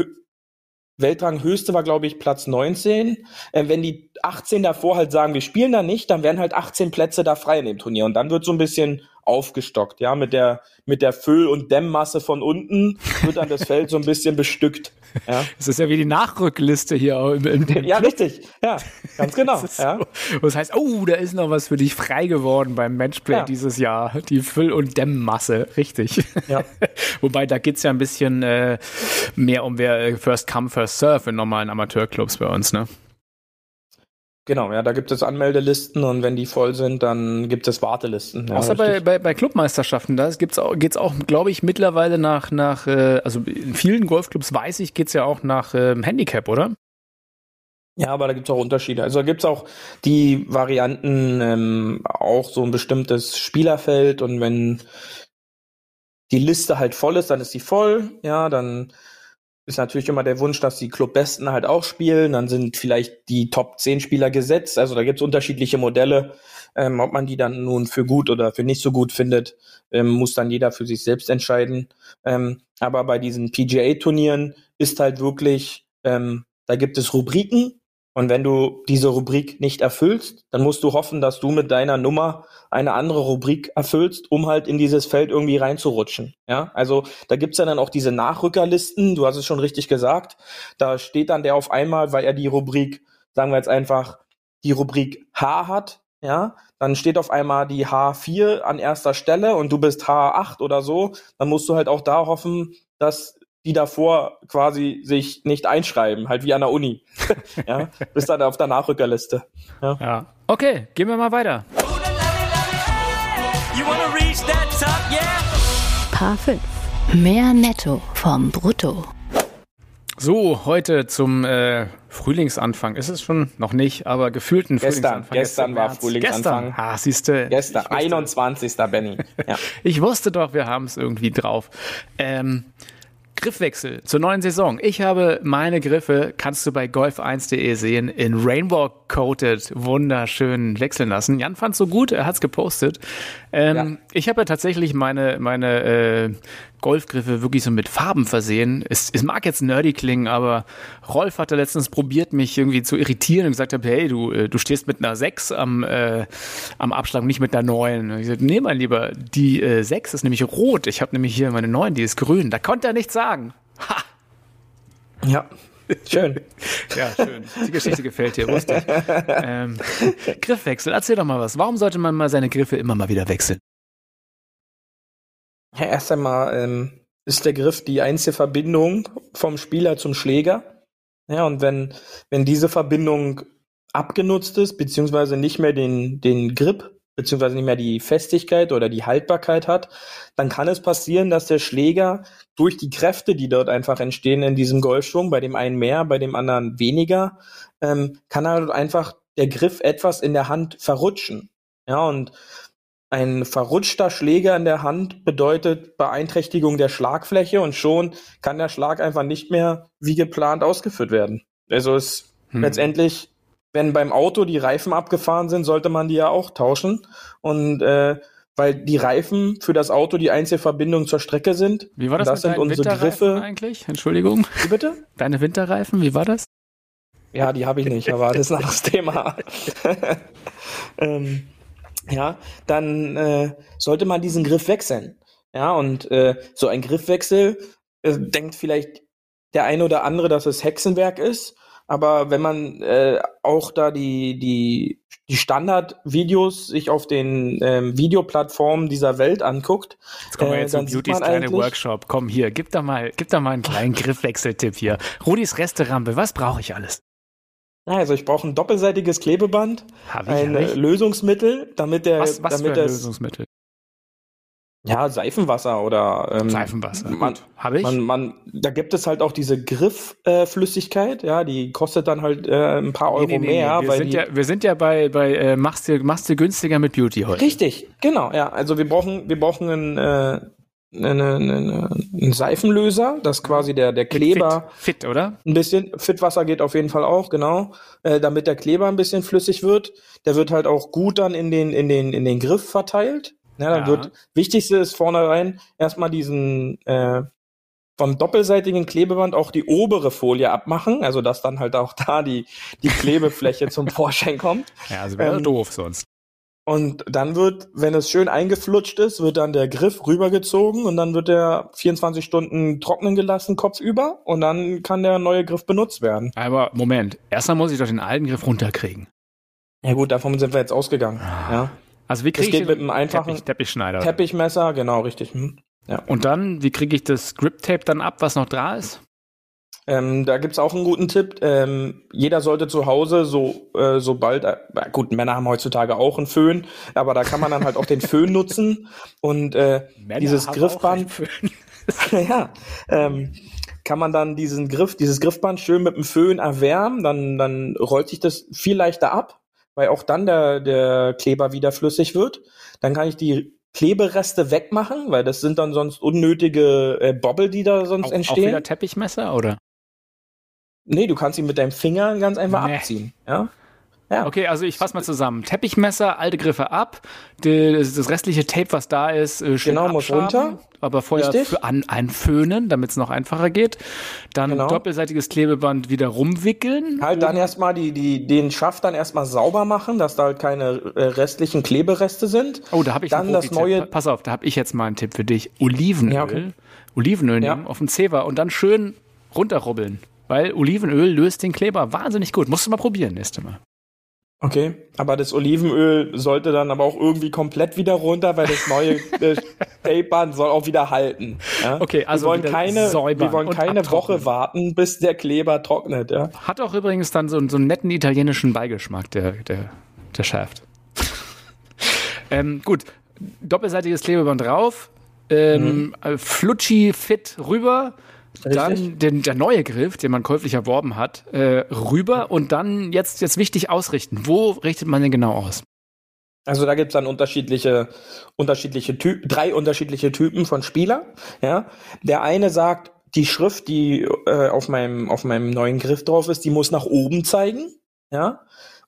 Weltrang höchste war, glaube ich, Platz 19. Äh, wenn die 18 davor halt sagen, wir spielen da nicht, dann werden halt 18 Plätze da frei in dem Turnier. Und dann wird so ein bisschen aufgestockt, ja, mit der, mit der Füll- und Dämmmasse von unten wird dann das Feld so ein bisschen bestückt. Ja, Das ist ja wie die Nachrückliste hier im, im, im ja richtig. Ja, ganz genau. Das, Ja. so. das heißt, oh, da ist noch was für dich frei geworden beim Matchplay Ja. dieses Jahr. Die Füll- und Dämmmasse, richtig. Ja. Wobei, da geht's ja ein bisschen äh, mehr um wer äh, First Come, First Serve in normalen Amateurclubs bei uns, ne? Genau, ja, da gibt es Anmeldelisten und wenn die voll sind, dann gibt es Wartelisten. Ja, Außer bei, bei, bei Clubmeisterschaften, da gibt's auch, geht's auch, glaube ich, mittlerweile nach, nach äh, also in vielen Golfclubs weiß ich, geht's ja auch nach ähm, Handicap, oder? Ja, aber da gibt's auch Unterschiede. Also da gibt's auch die Varianten, ähm, auch so ein bestimmtes Spielerfeld und wenn die Liste halt voll ist, dann ist sie voll, ja, dann ist natürlich immer der Wunsch, dass die Clubbesten halt auch spielen, dann sind vielleicht die Top 10 Spieler gesetzt, also da gibt's unterschiedliche Modelle, ähm, ob man die dann nun für gut oder für nicht so gut findet, ähm, muss dann jeder für sich selbst entscheiden. Ähm, aber bei diesen PGA-Turnieren ist halt wirklich, ähm, da gibt es Rubriken und wenn du diese Rubrik nicht erfüllst, dann musst du hoffen, dass du mit deiner Nummer eine andere Rubrik erfüllst, um halt in dieses Feld irgendwie reinzurutschen. Ja, also da gibt's ja dann auch diese Nachrückerlisten, du hast es schon richtig gesagt. Da steht dann der auf einmal, weil er die Rubrik, sagen wir jetzt einfach, die Rubrik H hat, ja, dann steht auf einmal die H4 an erster Stelle und du bist H8 oder so, dann musst du halt auch da hoffen, dass die davor quasi sich nicht einschreiben, halt wie an der Uni. ja, bist dann auf der Nachrückerliste. Ja. Ja. Okay, gehen wir mal weiter. You wanna reach that top, yeah? Paar 5. Mehr Netto vom Brutto. So, heute zum äh, Frühlingsanfang. Ist es schon noch nicht, aber gefühlten Gestern, Frühlingsanfang. gestern im war März. Frühlingsanfang. Gestern. Ah, siehste. Gestern, Ich wusste, 21. Benny. Ja. ich wusste doch, wir haben es irgendwie drauf. Ähm, Griffwechsel zur neuen Saison. Ich habe meine Griffe, kannst du bei golf1.de sehen, in Rainbow Coated wunderschön wechseln lassen. Jan fand's so gut, er hat's gepostet. Ähm, Ja. Ich habe ja tatsächlich meine, meine äh, Golfgriffe wirklich so mit Farben versehen. Es, es mag jetzt nerdy klingen, aber Rolf hatte letztens probiert, mich irgendwie zu irritieren und gesagt habe, hey, du, äh, du stehst mit einer 6 am, äh, am Abschlag, nicht mit einer 9. Und ich sagte, nee, mein Lieber, die äh, 6 ist nämlich rot. Ich habe nämlich hier meine 9, die ist grün. Da konnte er nichts sagen. Ha! ja. Schön. Ja, schön. Die Geschichte gefällt dir, wusste ich. Ähm, Griffwechsel, erzähl doch mal was. Warum sollte man mal seine Griffe immer mal wieder wechseln? Ja, erst einmal ähm, ist der Griff die einzige Verbindung vom Spieler zum Schläger. Ja, und wenn, wenn diese Verbindung abgenutzt ist, beziehungsweise nicht mehr den, den Grip, beziehungsweise nicht mehr die Festigkeit oder die Haltbarkeit hat, dann kann es passieren, dass der Schläger durch die Kräfte, die dort einfach entstehen in diesem Golfschwung, bei dem einen mehr, bei dem anderen weniger, ähm, kann halt einfach der Griff etwas in der Hand verrutschen. Ja, und ein verrutschter Schläger in der Hand bedeutet Beeinträchtigung der Schlagfläche und schon kann der Schlag einfach nicht mehr wie geplant ausgeführt werden. Also es Hm. letztendlich, wenn beim Auto die Reifen abgefahren sind, sollte man die ja auch tauschen. Und äh, weil die Reifen für das Auto die einzige Verbindung zur Strecke sind. Wie war das, das mit sind unsere Winterreifen Griffe. eigentlich? Entschuldigung. Wie bitte? Deine Winterreifen, wie war das? Ja, die habe ich nicht, aber das ist ein anderes Thema. ähm, ja, dann äh, sollte man diesen Griff wechseln. Ja, und äh, so ein Griffwechsel äh, denkt vielleicht der eine oder andere, dass es Hexenwerk ist. Aber wenn man äh, auch da die, die, die Standardvideos sich auf den ähm, Videoplattformen dieser Welt anguckt, Jetzt kommen wir äh, jetzt zum dann sieht Beautys kleine Workshop. Komm hier, gib da mal, gib da mal einen kleinen Griffwechseltipp hier. Rudis Resterampe, was brauche ich alles? Ja, also ich brauche ein doppelseitiges Klebeband, ich, ein äh? Lösungsmittel, damit der, Was, was für damit ein das, Lösungsmittel? Ja, Seifenwasser oder ähm, Seifenwasser. Man. Habe ich? man, man, da gibt es halt auch diese Griffflüssigkeit, äh, ja, die kostet dann halt äh, ein paar Euro Nee, nee, nee, mehr. Wir, sind ja, wir sind ja bei, bei äh, machst, dir, machst dir günstiger mit Beauty heute. richtig, genau, ja, also wir brauchen, wir brauchen einen, äh, einen, einen, einen Seifenlöser, das quasi der, der Kleber Fit, fit, oder? ein bisschen, Fitwasser geht auf jeden Fall auch, genau, äh, damit der Kleber ein bisschen flüssig wird. Der wird halt auch gut dann in den, in den, in den Griff verteilt. Ja, dann Ja. wird, wichtigste ist vornherein erstmal diesen, äh, vom doppelseitigen Klebeband auch die obere Folie abmachen, also dass dann halt auch da die, die Klebefläche zum Vorschein kommt. Ja, also wäre Ähm, doof sonst. Und dann wird, wenn es schön eingeflutscht ist, wird dann der Griff rübergezogen und dann wird der 24 Stunden trocknen gelassen, kopfüber, und dann kann der neue Griff benutzt werden. Aber Moment, erstmal muss ich doch den alten Griff runterkriegen. Ja gut, davon sind wir jetzt ausgegangen. Ja. Also wie kriege ich geht mit einem einfachen Teppich, Teppichschneider? Teppichmesser, genau, richtig. Hm. Und dann, wie kriege ich das Grip-Tape dann ab, was noch da ist? Ähm, da gibt's auch einen guten Tipp. Ähm, jeder sollte zu Hause so äh, sobald äh, gut Männer haben heutzutage auch einen Föhn, aber da kann man dann halt auch den Föhn nutzen und äh, dieses haben Griffband ja, ähm, kann man dann diesen Griff, dieses Griffband schön mit dem Föhn erwärmen, dann, dann rollt sich das viel leichter ab, weil auch dann der, der Kleber wieder flüssig wird. Dann kann ich die Klebereste wegmachen, weil das sind dann sonst unnötige äh, Bobbel, die da sonst Auch, auch entstehen. wieder Teppichmesser, oder? nee, du kannst ihn mit deinem Finger ganz einfach Nee. abziehen. Ja? Ja. Okay, also ich fasse mal zusammen. Teppichmesser, alte Griffe ab, das, das restliche Tape, was da ist, äh, schön Genau, muss runter. aber vorher für an, einföhnen, damit es noch einfacher geht. Dann Genau. doppelseitiges Klebeband wieder rumwickeln. Halt dann erstmal die, die, den Schaft dann erstmal sauber machen, dass da halt keine äh, restlichen Klebereste sind. Oh, da habe ich Dann das neue- Pa- Pass auf, da habe ich jetzt mal einen Tipp für dich. Olivenöl. Ja, okay. Olivenöl Ja. nehmen, auf dem Zewa und dann schön runterrubbeln. Weil Olivenöl löst den Kleber wahnsinnig gut. Musst du mal probieren, nächste Mal. Okay, aber das Olivenöl sollte dann aber auch irgendwie komplett wieder runter, weil das neue äh, Tapeband soll auch wieder halten. Ja? Okay, also wir wollen keine, säubern wir wollen keine. Woche warten, bis der Kleber trocknet. Ja? Hat auch übrigens dann so, so einen netten italienischen Beigeschmack, der, der, der Shaft. ähm, gut, doppelseitiges Klebeband drauf, ähm, Mhm. äh, Flutschi fit rüber, dann den, der neue Griff, den man käuflich erworben hat, äh, rüber und dann jetzt, jetzt wichtig ausrichten. Wo richtet man den genau aus? Also da gibt's dann unterschiedliche, unterschiedliche Typen, drei unterschiedliche Typen von Spieler. Ja, der eine sagt, die Schrift, die äh, auf meinem auf meinem neuen Griff drauf ist, die muss nach oben zeigen. Ja,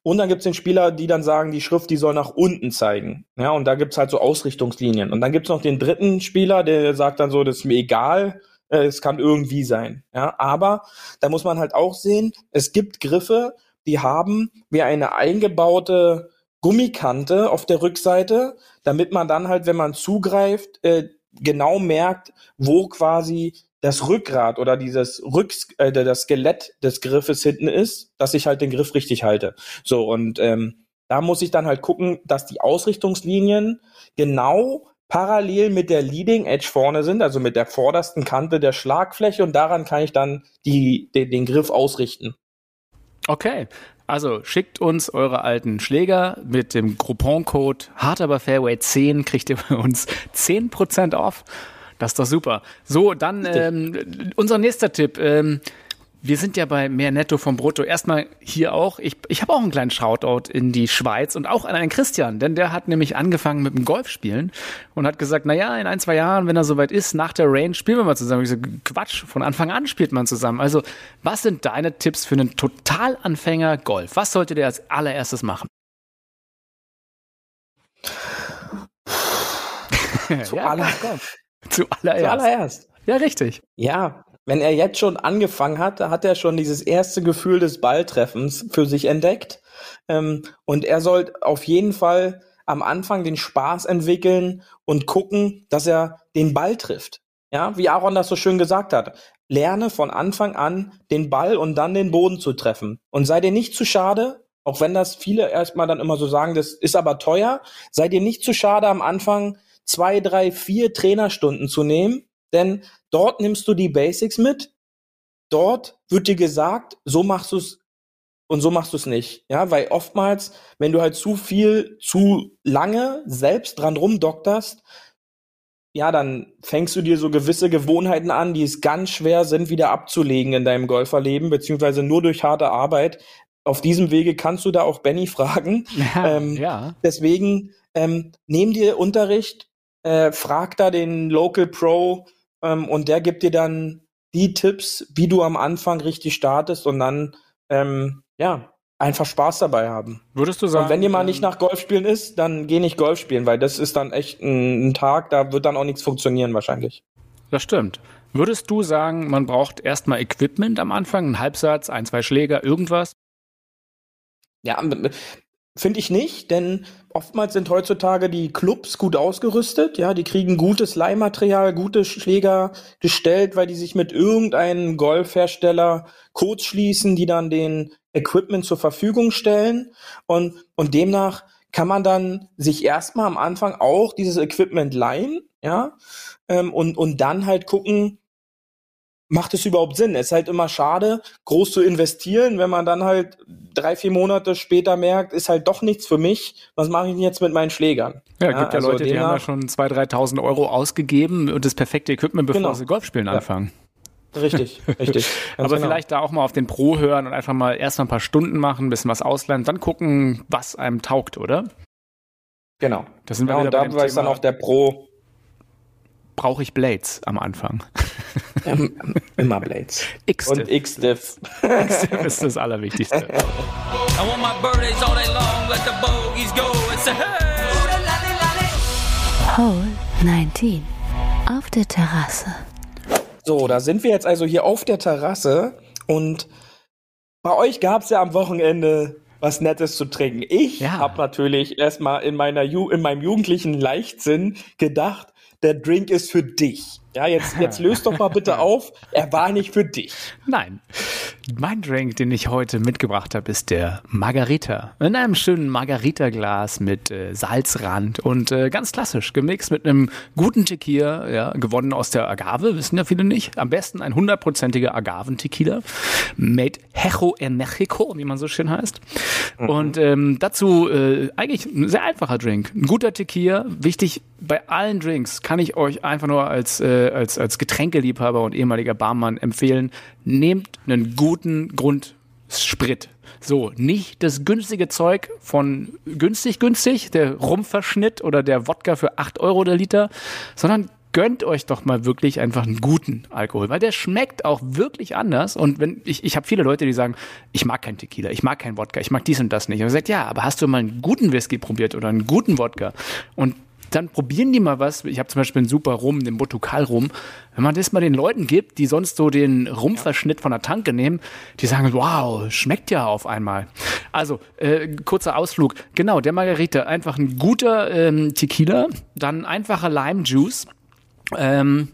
und dann gibt's den Spieler, die dann sagen, die Schrift, die soll nach unten zeigen. Ja, und da gibt's halt so Ausrichtungslinien. Und dann gibt's noch den dritten Spieler, der sagt dann so, das ist mir egal, äh, es kann irgendwie sein. Ja, aber da muss man halt auch sehen, es gibt Griffe, die haben wie eine eingebaute Gummikante auf der Rückseite, damit man dann halt, wenn man zugreift, äh, genau merkt, wo quasi das Rückgrat oder dieses Rück äh, das Skelett des Griffes hinten ist, dass ich halt den Griff richtig halte. So und ähm, da muss ich dann halt gucken, dass die Ausrichtungslinien genau parallel mit der Leading Edge vorne sind, also mit der vordersten Kante der Schlagfläche und daran kann ich dann die, den, den Griff ausrichten. Okay. Also schickt uns eure alten Schläger mit dem Groupon-Code hart aber Fairway 10 kriegt ihr bei uns 10% off. Das ist doch super. So, dann ähm, unser nächster Tipp. Ähm, wir sind ja bei mehr Netto vom Brutto. Erstmal hier auch. Ich, ich habe auch einen kleinen Shoutout in die Schweiz und auch an einen Christian, denn der hat nämlich angefangen mit dem Golfspielen und hat gesagt, na ja, in ein, zwei Jahren, wenn er soweit ist, nach der Range spielen wir mal zusammen. Ich so, Quatsch, von Anfang an spielt man zusammen. Also, was sind deine Tipps für einen Totalanfänger Golf? Was sollte der als allererstes machen? Zu, Ja, aller, komm, Zuallererst. zuallererst. Ja, richtig. Ja, wenn er jetzt schon angefangen hat, hat er schon dieses erste Gefühl des Balltreffens für sich entdeckt. Ähm, und er soll auf jeden Fall am Anfang den Spaß entwickeln und gucken, dass er den Ball trifft. Ja, wie Aaron das so schön gesagt hat. Lerne von Anfang an den Ball und dann den Boden zu treffen. Und sei dir nicht zu schade, auch wenn das viele erstmal dann immer so sagen, das ist aber teuer, sei dir nicht zu schade am Anfang zwei, drei, vier Trainerstunden zu nehmen, denn dort nimmst du die Basics mit. Dort wird dir gesagt, so machst du es und so machst du es nicht. Ja, weil oftmals, wenn du halt zu viel, zu lange selbst dran rumdokterst, ja, dann fängst du dir so gewisse Gewohnheiten an, die es ganz schwer sind, wieder abzulegen in deinem Golferleben, beziehungsweise nur durch harte Arbeit. Auf diesem Wege kannst du da auch Benny fragen. Ähm, ja. Deswegen ähm, nehm dir Unterricht, äh, frag da den Local Pro ähm, und der gibt dir dann die Tipps, wie du am Anfang richtig startest und dann ähm, ja einfach Spaß dabei haben. Würdest du sagen, Und wenn ihr mal ähm, nicht nach Golf spielen ist, dann geh nicht Golf spielen, weil das ist dann echt ein, ein Tag, da wird dann auch nichts funktionieren wahrscheinlich. Das stimmt. Würdest du sagen, man braucht erstmal Equipment am Anfang, einen Halbsatz, ein, zwei Schläger, irgendwas? Ja, finde ich nicht, denn oftmals sind heutzutage die Clubs gut ausgerüstet, ja, die kriegen gutes Leihmaterial, gute Schläger gestellt, weil die sich mit irgendeinem Golfhersteller Codes schließen, die dann den Equipment zur Verfügung stellen. Und, und demnach kann man dann sich erstmal am Anfang auch dieses Equipment leihen, ja, ähm, und, und dann halt gucken, macht es überhaupt Sinn? Es ist halt immer schade, groß zu investieren, wenn man dann halt drei, vier Monate später merkt, ist halt doch nichts für mich. Was mache ich denn jetzt mit meinen Schlägern? Ja, gibt ja also Leute, die haben da schon 2.000, 3.000 Euro ausgegeben und das perfekte Equipment, bevor Genau. sie Golfspielen anfangen. Richtig, richtig. Aber genau. vielleicht da auch mal auf den Pro hören und einfach mal erst mal ein paar Stunden machen, ein bisschen was auslernen, dann gucken, was einem taugt, oder? Genau. Da sind wir Ja, wieder und da weiß dann auch der Pro Brauche ich Blades am Anfang? ähm, immer Blades. X-Diff Und X-Diff. ist das Allerwichtigste. I want my birthdays all day long, let the bogeys go. It's a hey! Hole 19. Auf der Terrasse. So, da sind wir jetzt also hier auf der Terrasse und bei euch gab's ja am Wochenende was Nettes zu trinken. Ich Ja. hab natürlich erstmal in meiner Ju in meinem jugendlichen Leichtsinn gedacht, der Drink ist für dich. Ja, jetzt jetzt löst doch mal bitte auf, er war nicht für dich. Nein. Mein Drink, den ich heute mitgebracht habe, ist der Margarita. In einem schönen Margarita-Glas mit äh, Salzrand und äh, ganz klassisch gemixt mit einem guten Tequila, ja, gewonnen aus der Agave, wissen ja viele nicht. Am besten ein hundertprozentiger Agaventequila, made Hejo en Mexico, wie man so schön heißt. Mhm. Und ähm, dazu äh, eigentlich ein sehr einfacher Drink. Ein guter Tequila, wichtig bei allen Drinks kann ich euch einfach nur als, äh, als, als Getränkeliebhaber und ehemaliger Barmann empfehlen, nehmt einen guten Grundsprit. So, nicht das günstige Zeug von günstig, günstig, der Rumverschnitt oder der Wodka für 8 Euro der Liter, sondern gönnt euch doch mal wirklich einfach einen guten Alkohol, weil der schmeckt auch wirklich anders. Und wenn ich, ich habe viele Leute, die sagen, ich mag keinen Tequila, ich mag keinen Wodka, ich mag dies und das nicht. Und sage, ja, aber hast du mal einen guten Whisky probiert oder einen guten Wodka? Und dann probieren die mal was. Ich habe zum Beispiel einen super Rum, den Botukal Rum. Wenn man das mal den Leuten gibt, die sonst so den Rumverschnitt von der Tanke nehmen, die sagen, wow, schmeckt ja auf einmal. Also, äh, kurzer Ausflug. Genau, der Margarita, einfach ein guter ähm, Tequila, dann einfacher Lime Juice. Ähm,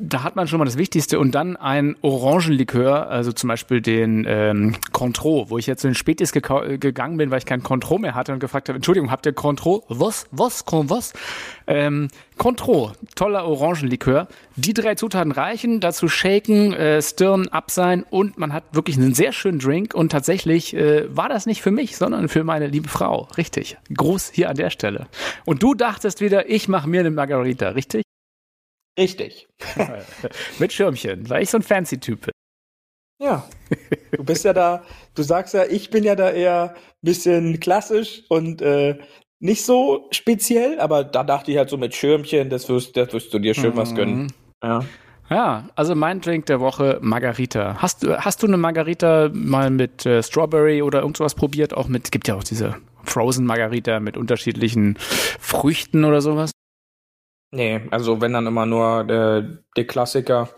da hat man schon mal das Wichtigste und dann ein Orangenlikör, also zum Beispiel den ähm, Contro, wo ich jetzt in den Spätis gegangen bin, weil ich kein Contro mehr hatte und gefragt habe, Entschuldigung, habt ihr Contro? Was? Was? Was? Ähm, Contro, toller Orangenlikör. Die drei Zutaten reichen, dazu shaken, äh, stirren, ab sein und man hat wirklich einen sehr schönen Drink und tatsächlich äh, war das nicht für mich, sondern für meine liebe Frau. Richtig. Gruß hier an der Stelle. Und du dachtest wieder, ich mache mir eine Margarita, richtig? Richtig. Mit Schirmchen, weil ich so ein Fancy-Typ bin. Ja. Du bist ja da, du sagst ja, ich bin ja da eher ein bisschen klassisch und äh, nicht so speziell, aber da dachte ich halt so mit Schirmchen, das wirst, das wirst du dir schön mhm. was gönnen. Mhm. Ja. Ja, also mein Drink der Woche, Margarita. Hast, du hast du eine Margarita mal mit äh, Strawberry oder irgendwas probiert? Auch mit, gibt ja auch diese Frozen Margarita mit unterschiedlichen Früchten oder sowas? Nee, also wenn dann immer nur der, der Klassiker,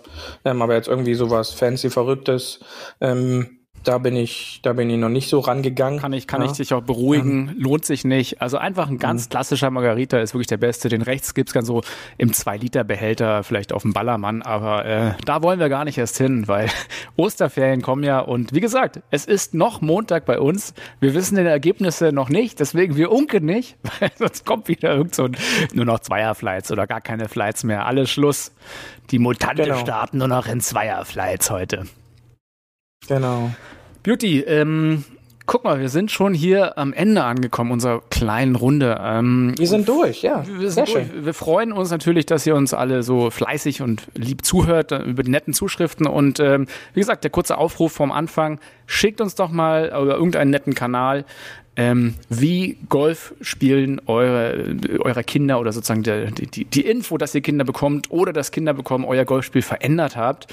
ähm, aber jetzt irgendwie sowas fancy Verrücktes, ähm, da bin ich, da bin ich noch nicht so rangegangen. Kann ich, kann ja. ich dich auch beruhigen, ähm. lohnt sich nicht. Also einfach ein ganz mhm. klassischer Margarita ist wirklich der beste. Den rechts gibt's ganz so im 2-Liter-Behälter, vielleicht auf dem Ballermann, aber äh, da wollen wir gar nicht erst hin, weil Osterferien kommen ja und wie gesagt, es ist noch Montag bei uns. Wir wissen die Ergebnisse noch nicht, deswegen wir unken nicht, weil sonst kommt wieder irgend so ein, nur noch Zweierflights oder gar keine Flights mehr. Alles Schluss. Die Mutante genau. starten nur noch in Zweierflights heute. Genau. Beauty, ähm, guck mal, wir sind schon hier am Ende angekommen unserer kleinen Runde. Ähm, wir sind durch, ja. Wir, Sehr durch. Schön. wir freuen uns natürlich, dass ihr uns alle so fleißig und lieb zuhört äh, über die netten Zuschriften. Und ähm, wie gesagt, der kurze Aufruf vom Anfang, schickt uns doch mal über irgendeinen netten Kanal ähm, wie Golf spielen eure, eure Kinder oder sozusagen die, die, die Info, dass ihr Kinder bekommt oder dass Kinder bekommen, euer Golfspiel verändert habt.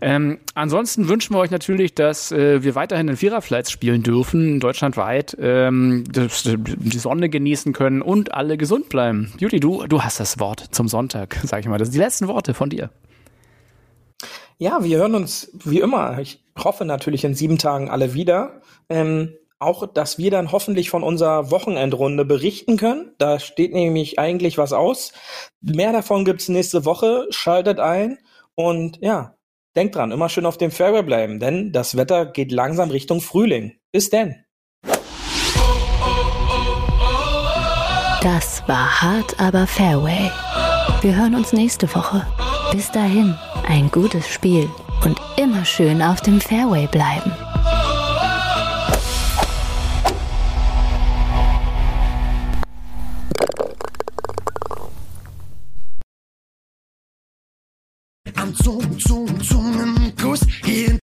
Ähm, ansonsten wünschen wir euch natürlich, dass äh, wir weiterhin in Viererflights spielen dürfen, deutschlandweit, ähm, die Sonne genießen können und alle gesund bleiben. Beauty, du, du hast das Wort zum Sonntag, sag ich mal. Das sind die letzten Worte von dir. Ja, wir hören uns wie immer. Ich hoffe natürlich in sieben Tagen alle wieder. Ähm, auch, dass wir dann hoffentlich von unserer Wochenendrunde berichten können. Da steht nämlich eigentlich was aus. Mehr davon gibt's nächste Woche. Schaltet ein und ja, denkt dran, immer schön auf dem Fairway bleiben, denn das Wetter geht langsam Richtung Frühling. Bis denn. Das war hart, aber Fairway. Wir hören uns nächste Woche. Bis dahin, ein gutes Spiel und immer schön auf dem Fairway bleiben. Zung, Zung, Zungenkuss. Hier